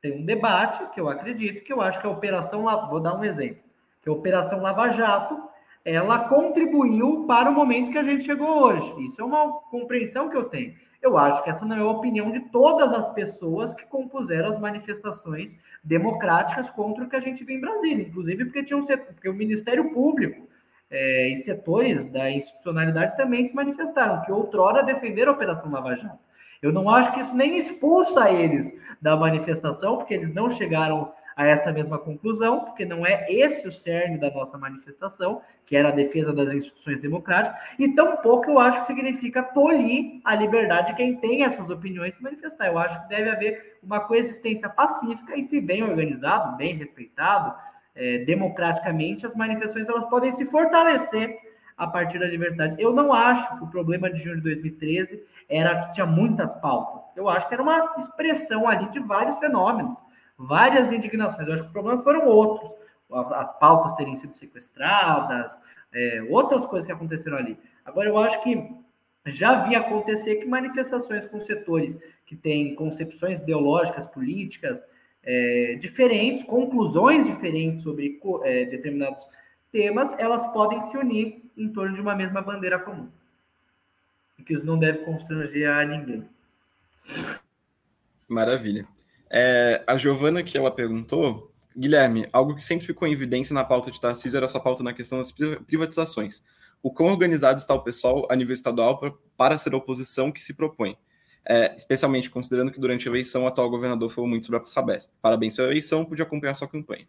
C: tem um debate que eu acredito, que eu acho que a Operação, vou dar um exemplo, que a Operação Lava Jato ela contribuiu para o momento que a gente chegou hoje. Isso é uma compreensão que eu tenho. Eu acho que essa não é a opinião de todas as pessoas que compuseram as manifestações democráticas contra o que a gente vê em Brasília, inclusive porque tinha um setor, porque o Ministério Público é, e setores da institucionalidade também se manifestaram, que outrora defenderam a Operação Lava Jato. Eu não acho que isso nem expulsa eles da manifestação, porque eles não chegaram a essa mesma conclusão, porque não é esse o cerne da nossa manifestação, que era a defesa das instituições democráticas, e tampouco eu acho que significa tolir a liberdade de quem tem essas opiniões se manifestar. Eu acho que deve haver uma coexistência pacífica e, se bem organizado, bem respeitado, é, democraticamente, as manifestações elas podem se fortalecer a partir da diversidade. Eu não acho que o problema de junho de 2013 era que tinha muitas pautas. Eu acho que era uma expressão ali de vários fenômenos várias indignações. Eu acho que os problemas foram outros. As pautas terem sido sequestradas, é, outras coisas que aconteceram ali. Agora, eu acho que já vi acontecer que manifestações com setores que têm concepções ideológicas, políticas é, diferentes, conclusões diferentes sobre é, determinados temas, elas podem se unir em torno de uma mesma bandeira comum. E que isso não deve constranger a ninguém.
A: Maravilha. É, a Giovana que ela perguntou, Guilherme, algo que sempre ficou em evidência na pauta de Tarcísio era sua pauta na questão das privatizações. O quão organizado está o pessoal a nível estadual para, para ser a oposição que se propõe? É, especialmente considerando que durante a eleição o atual governador falou muito sobre a Sabesp. Parabéns pela eleição, pude acompanhar sua campanha.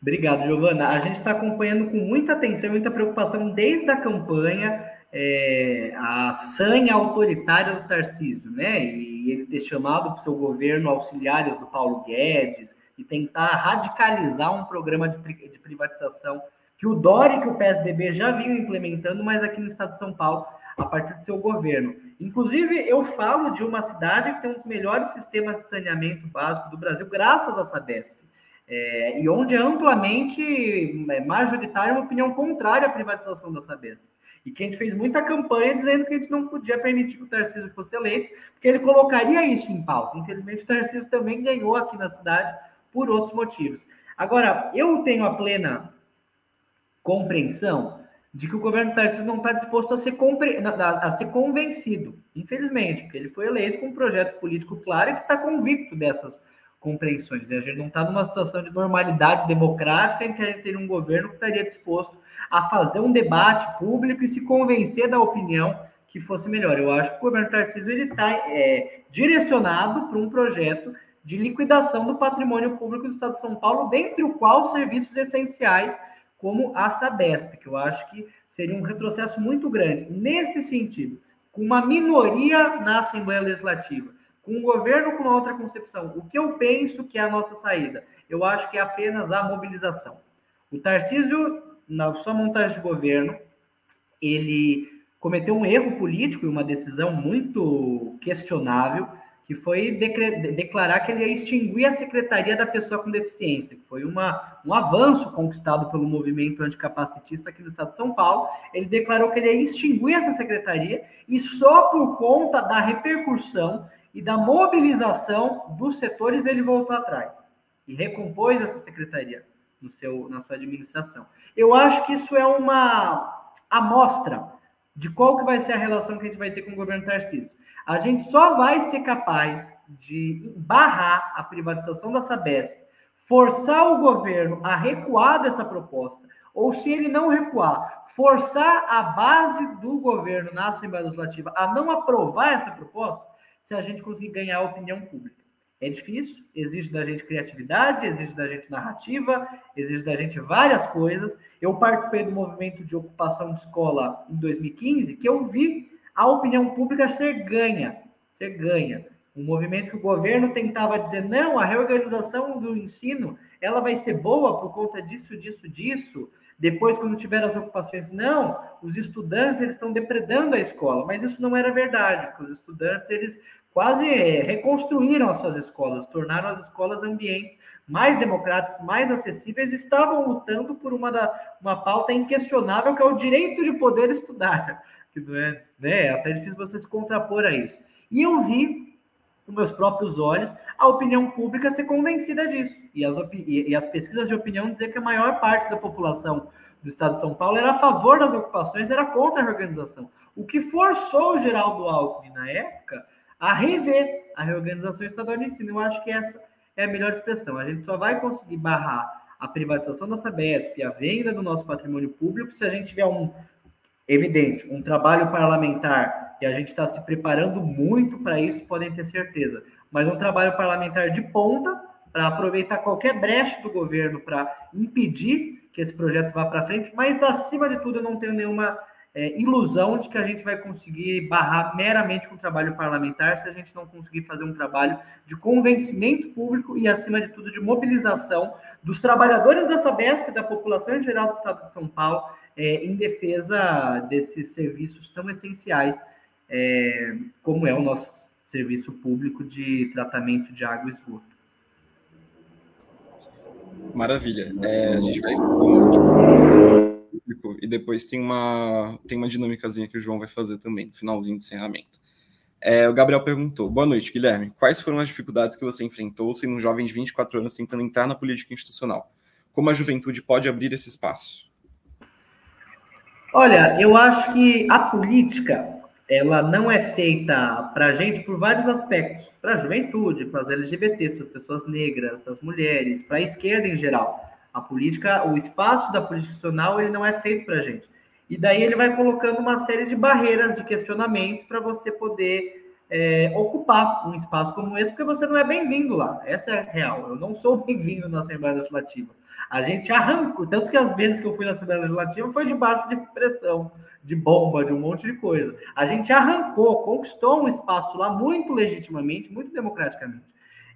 C: Obrigado, Giovana. A gente está acompanhando com muita atenção, muita preocupação desde a campanha é, a sanha autoritária do Tarcísio, né? E ele ter chamado para o seu governo auxiliares do Paulo Guedes e tentar radicalizar um programa de, de privatização que o Dória e que o PSDB já vinham implementando, mas aqui no estado de São Paulo, a partir do seu governo. Inclusive, eu falo de uma cidade que tem um dos melhores sistemas de saneamento básico do Brasil, graças à Sabesp. É, e onde amplamente, é, majoritária, uma opinião contrária à privatização da Sabesp. E que a gente fez muita campanha dizendo que a gente não podia permitir que o Tarcísio fosse eleito, porque ele colocaria isso em pauta. Infelizmente, o Tarcísio também ganhou aqui na cidade por outros motivos. Agora, eu tenho a plena compreensão de que o governo Tarcísio não está disposto a ser, compre... a ser convencido, infelizmente, porque ele foi eleito com um projeto político claro e que está convicto dessas compreensões. A gente não está numa situação de normalidade democrática em que a gente teria um governo que estaria disposto a fazer um debate público e se convencer da opinião que fosse melhor. Eu acho que o governo Tarcísio está é, direcionado para um projeto de liquidação do patrimônio público do Estado de São Paulo, dentre o qual serviços essenciais como a Sabesp, que eu acho que seria um retrocesso muito grande. Nesse sentido, com uma minoria na Assembleia Legislativa, com um governo com uma outra concepção. O que eu penso que é a nossa saída? Eu acho que é apenas a mobilização. O Tarcísio, na sua montagem de governo, ele cometeu um erro político e uma decisão muito questionável, que foi declarar que ele ia extinguir a Secretaria da Pessoa com Deficiência, que foi uma, um avanço conquistado pelo movimento anticapacitista aqui no estado de São Paulo. Ele declarou que ele ia extinguir essa secretaria e só por conta da repercussão e da mobilização dos setores ele voltou atrás e recompôs essa secretaria no seu, na sua administração. Eu acho que isso é uma amostra de qual que vai ser a relação que a gente vai ter com o governo Tarcísio. A gente só vai ser capaz de barrar a privatização da Sabesp, forçar o governo a recuar dessa proposta, ou se ele não recuar, forçar a base do governo na Assembleia Legislativa a não aprovar essa proposta, se a gente conseguir ganhar a opinião pública. É difícil, exige da gente criatividade, exige da gente narrativa, exige da gente várias coisas. Eu participei do movimento de ocupação de escola em 2015, que eu vi a opinião pública ser ganha, ser ganha. Um movimento que o governo tentava dizer, não, a reorganização do ensino, ela vai ser boa por conta disso, disso, disso. Depois, quando tiver as ocupações, não, os estudantes eles estão depredando a escola, mas isso não era verdade, porque os estudantes eles quase é, reconstruíram as suas escolas, tornaram as escolas ambientes mais democráticos, mais acessíveis, estavam lutando por uma, da, uma pauta inquestionável que é o direito de poder estudar, [laughs] que não é, né, é até difícil você se contrapor a isso. E eu vi com meus próprios olhos a opinião pública ser convencida disso. E as, e, e as pesquisas de opinião dizer que a maior parte da população do estado de São Paulo era a favor das ocupações, era contra a reorganização. O que forçou o Geraldo Alckmin, na época, a rever a reorganização estadual de ensino. Eu acho que essa é a melhor expressão. A gente só vai conseguir barrar a privatização da Sabesp, a venda do nosso patrimônio público, se a gente tiver um, evidente, um trabalho parlamentar, e a gente está se preparando muito para isso, podem ter certeza, mas um trabalho parlamentar de ponta, para aproveitar qualquer brecha do governo para impedir que esse projeto vá para frente, mas acima de tudo eu não tenho nenhuma é, ilusão de que a gente vai conseguir barrar meramente com o trabalho parlamentar se a gente não conseguir fazer um trabalho de convencimento público e, acima de tudo, de mobilização dos trabalhadores da Sabesp, da população em geral do Estado de São Paulo, é, em defesa desses serviços tão essenciais é, como é o nosso serviço público de tratamento de água e esgoto.
A: Maravilha. É, a gente vai público e depois tem uma tem uma dinâmicazinha que o João vai fazer também no finalzinho do encerramento. É, o Gabriel perguntou: Boa noite, Guilherme. Quais foram as dificuldades que você enfrentou sendo um jovem de 24 anos tentando entrar na política institucional? Como a juventude pode abrir esse espaço?
C: Olha, eu acho que a política ela não é feita para a gente por vários aspectos, para a juventude, para as LGBTs, para as pessoas negras, para as mulheres, para a esquerda em geral. A política, o espaço da política institucional, ele não é feito para a gente. E daí ele vai colocando uma série de barreiras, de questionamentos para você poder é, ocupar um espaço como esse, porque você não é bem-vindo lá. Essa é real. Eu não sou [laughs] bem-vindo na Assembleia Legislativa. A gente arrancou, tanto que as vezes que eu fui na Assembleia Legislativa foi debaixo de pressão, de bomba, de um monte de coisa. A gente arrancou, conquistou um espaço lá muito legitimamente, muito democraticamente.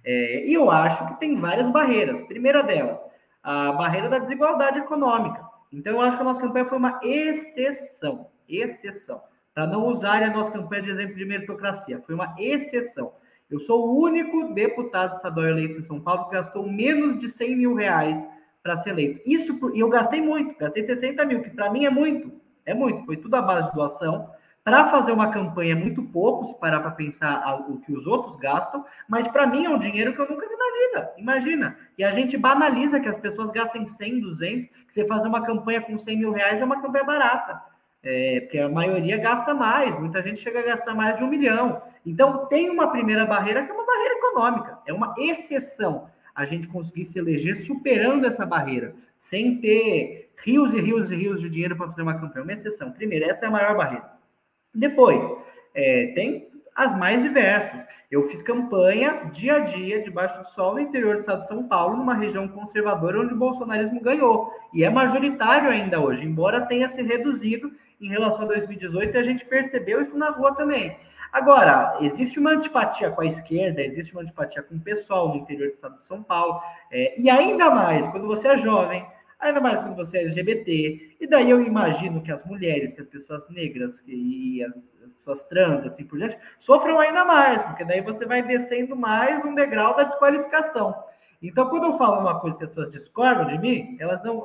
C: É, e eu acho que tem várias barreiras. Primeira delas, a barreira da desigualdade econômica. Então, eu acho que a nossa campanha foi uma exceção. Exceção. Para não usarem a nossa campanha de exemplo de meritocracia. Foi uma exceção. Eu sou o único deputado estadual eleito em São Paulo que gastou menos de 100 mil reais para ser eleito. Isso, e eu gastei muito, gastei 60 mil, que para mim é muito, é muito, foi tudo à base de doação. Para fazer uma campanha é muito pouco, se parar para pensar o que os outros gastam, mas para mim é um dinheiro que eu nunca vi na vida, imagina. E a gente banaliza que as pessoas gastem 100, 200, que você fazer uma campanha com 100 mil reais é uma campanha barata. É, porque a maioria gasta mais, muita gente chega a gastar mais de um milhão. Então, tem uma primeira barreira que é uma barreira econômica, é uma exceção a gente conseguir se eleger superando essa barreira, sem ter rios e rios e rios de dinheiro para fazer uma campanha. Uma exceção. Primeiro, essa é a maior barreira. Depois, é, tem as mais diversas. Eu fiz campanha dia a dia, debaixo do sol, no interior do estado de São Paulo, numa região conservadora onde o bolsonarismo ganhou. E é majoritário ainda hoje, embora tenha se reduzido em relação a 2018, e a gente percebeu isso na rua também. Agora, existe uma antipatia com a esquerda, existe uma antipatia com o pessoal no interior do estado de São Paulo, é, e ainda mais quando você é jovem, ainda mais quando você é LGBT, e daí eu imagino que as mulheres, que as pessoas negras e as, as pessoas trans, assim por diante, sofram ainda mais, porque daí você vai descendo mais um degrau da desqualificação. Então, quando eu falo uma coisa que as pessoas discordam de mim, elas não,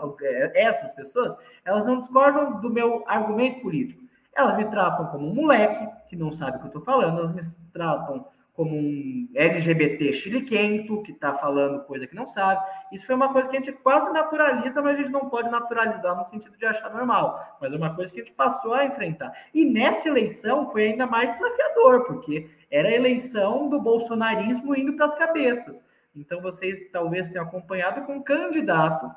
C: essas pessoas, elas não discordam do meu argumento político. Elas me tratam como um moleque que não sabe o que eu estou falando, elas me tratam como um LGBT chiliquento, que está falando coisa que não sabe. Isso foi uma coisa que a gente quase naturaliza, mas a gente não pode naturalizar no sentido de achar normal. Mas é uma coisa que a gente passou a enfrentar. E nessa eleição foi ainda mais desafiador, porque era a eleição do bolsonarismo indo para as cabeças. Então vocês talvez tenham acompanhado com um candidato,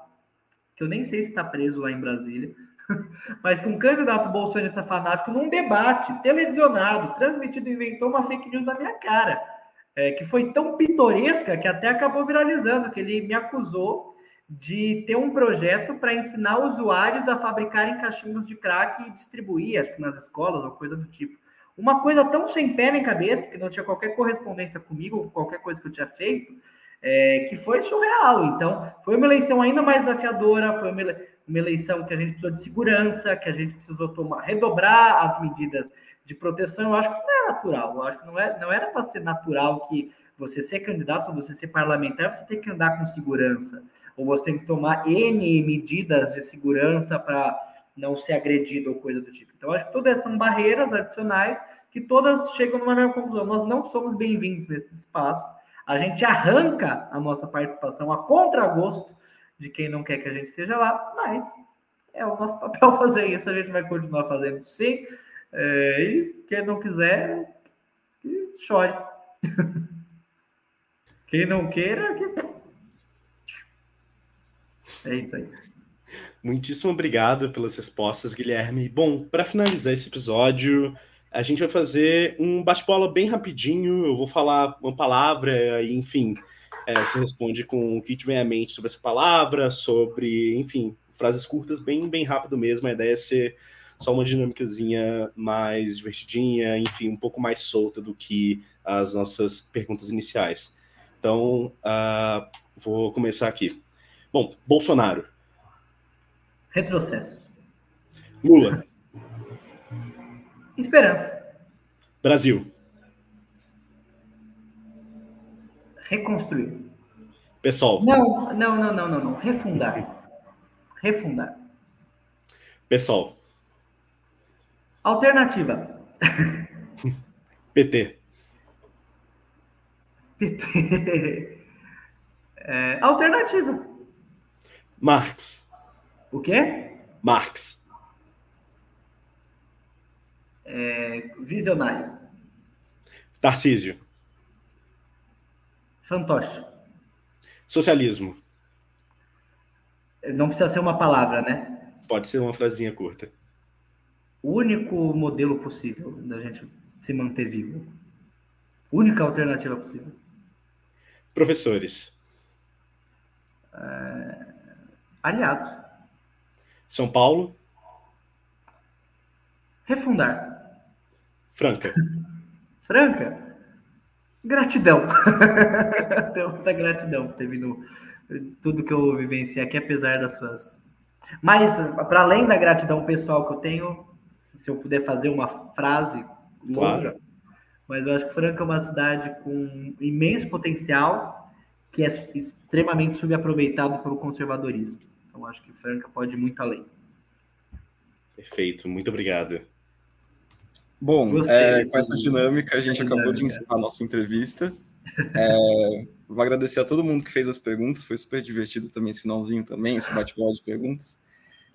C: que eu nem sei se está preso lá em Brasília, [laughs] mas com um candidato bolsonarista fanático num debate televisionado, transmitido, inventou uma fake news na minha cara, é, que foi tão pitoresca que até acabou viralizando, que ele me acusou de ter um projeto para ensinar usuários a fabricarem cachimbos de crack e distribuir, acho que nas escolas ou coisa do tipo. Uma coisa tão sem pé nem cabeça, que não tinha qualquer correspondência comigo, qualquer coisa que eu tinha feito, é, que foi surreal. Então, foi uma eleição ainda mais desafiadora, foi uma, eleição que a gente precisou de segurança, que a gente precisou tomar, redobrar as medidas de proteção. Eu acho que isso não é natural. Eu acho que não, é, não era para ser natural que você ser candidato você ser parlamentar, você tem que andar com segurança. Ou você tem que tomar N medidas de segurança para não ser agredido ou coisa do tipo. Então, acho que todas são barreiras adicionais que todas chegam numa mesma conclusão. Nós não somos bem-vindos nesses espaços a gente arranca a nossa participação a contragosto de quem não quer que a gente esteja lá, mas é o nosso [laughs] papel fazer isso, a gente vai continuar fazendo sim. É, e quem não quiser, chore. [laughs] quem não queira, que... é isso aí.
B: Muitíssimo obrigado pelas respostas, Guilherme. Bom, para finalizar esse episódio, a gente vai fazer um bate-bola bem rapidinho. Eu vou falar uma palavra, e, enfim, é, você responde com o que te vem à mente sobre essa palavra, sobre, enfim, frases curtas, bem, bem rápido mesmo. A ideia é ser só uma dinâmicazinha mais divertidinha, enfim, um pouco mais solta do que as nossas perguntas iniciais. Então, uh, vou começar aqui. Bom, Bolsonaro.
C: Retrocesso.
B: Lula.
C: Esperança.
B: Brasil.
C: Reconstruir.
B: Pessoal.
C: Não, não, não, não, não, não. Refundar. [laughs] Refundar.
B: Pessoal.
C: Alternativa. [laughs]
B: PT. [laughs]
C: PT. É, alternativa.
B: Marx.
C: O quê?
B: Marx.
C: É, visionário.
B: Tarcísio.
C: Fantoche.
B: Socialismo.
C: Não precisa ser uma palavra, né?
B: Pode ser uma frasinha curta.
C: O único modelo possível da gente se manter vivo. Única alternativa possível.
B: Professores.
C: É... Aliados.
B: São Paulo.
C: Refundar.
B: Franca.
C: Franca? Gratidão. [laughs] Tenho muita gratidão por ter vindo tudo que eu vivenciei aqui, apesar das suas. Mas, para além da gratidão pessoal que eu tenho, se eu puder fazer uma frase longa, claro. mas eu acho que Franca é uma cidade com imenso potencial que é extremamente subaproveitado pelo conservadorismo. Então, acho que Franca pode ir muito além.
B: Perfeito, muito obrigado.
A: Bom, é, com essa dinâmica, a gente acabou de encerrar a nossa entrevista. É, Vou agradecer a todo mundo que fez as perguntas, foi super divertido também esse finalzinho também, esse bate-bola de perguntas.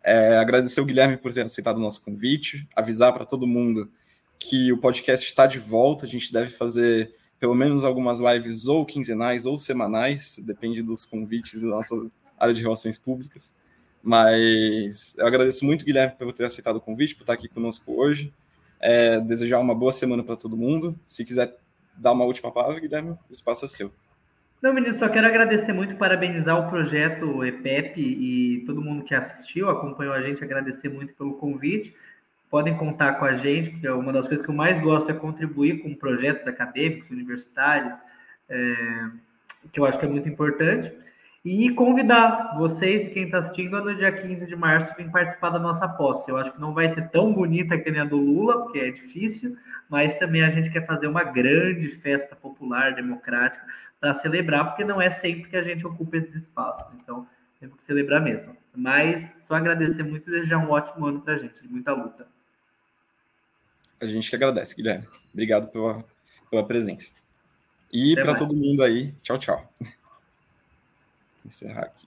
A: É, agradecer o Guilherme por ter aceitado o nosso convite, avisar para todo mundo que o podcast está de volta, a gente deve fazer pelo menos algumas lives ou quinzenais ou semanais, depende dos convites da nossa área de relações públicas. Mas eu agradeço muito, Guilherme, por ter aceitado o convite, por estar aqui conosco hoje. É, desejar uma boa semana para todo mundo. Se quiser dar uma última palavra, Guilherme, o espaço é seu.
C: Não, menino, só quero agradecer muito, parabenizar o projeto EPEP e todo mundo que assistiu, acompanhou a gente, agradecer muito pelo convite. Podem contar com a gente, porque uma das coisas que eu mais gosto é contribuir com projetos acadêmicos, universitários, é, que eu acho que é muito importante. E convidar vocês e quem está assistindo no dia 15 de março vir participar da nossa posse. Eu acho que não vai ser tão bonita que nem a do Lula, porque é difícil, mas também a gente quer fazer uma grande festa popular, democrática, para celebrar, porque não é sempre que a gente ocupa esses espaços. Então, temos que celebrar mesmo. Mas só agradecer muito e desejar um ótimo ano para a gente, de muita luta.
A: A gente que agradece, Guilherme. Obrigado pela, pela presença. E para todo mundo aí, tchau, tau encerrar aqui.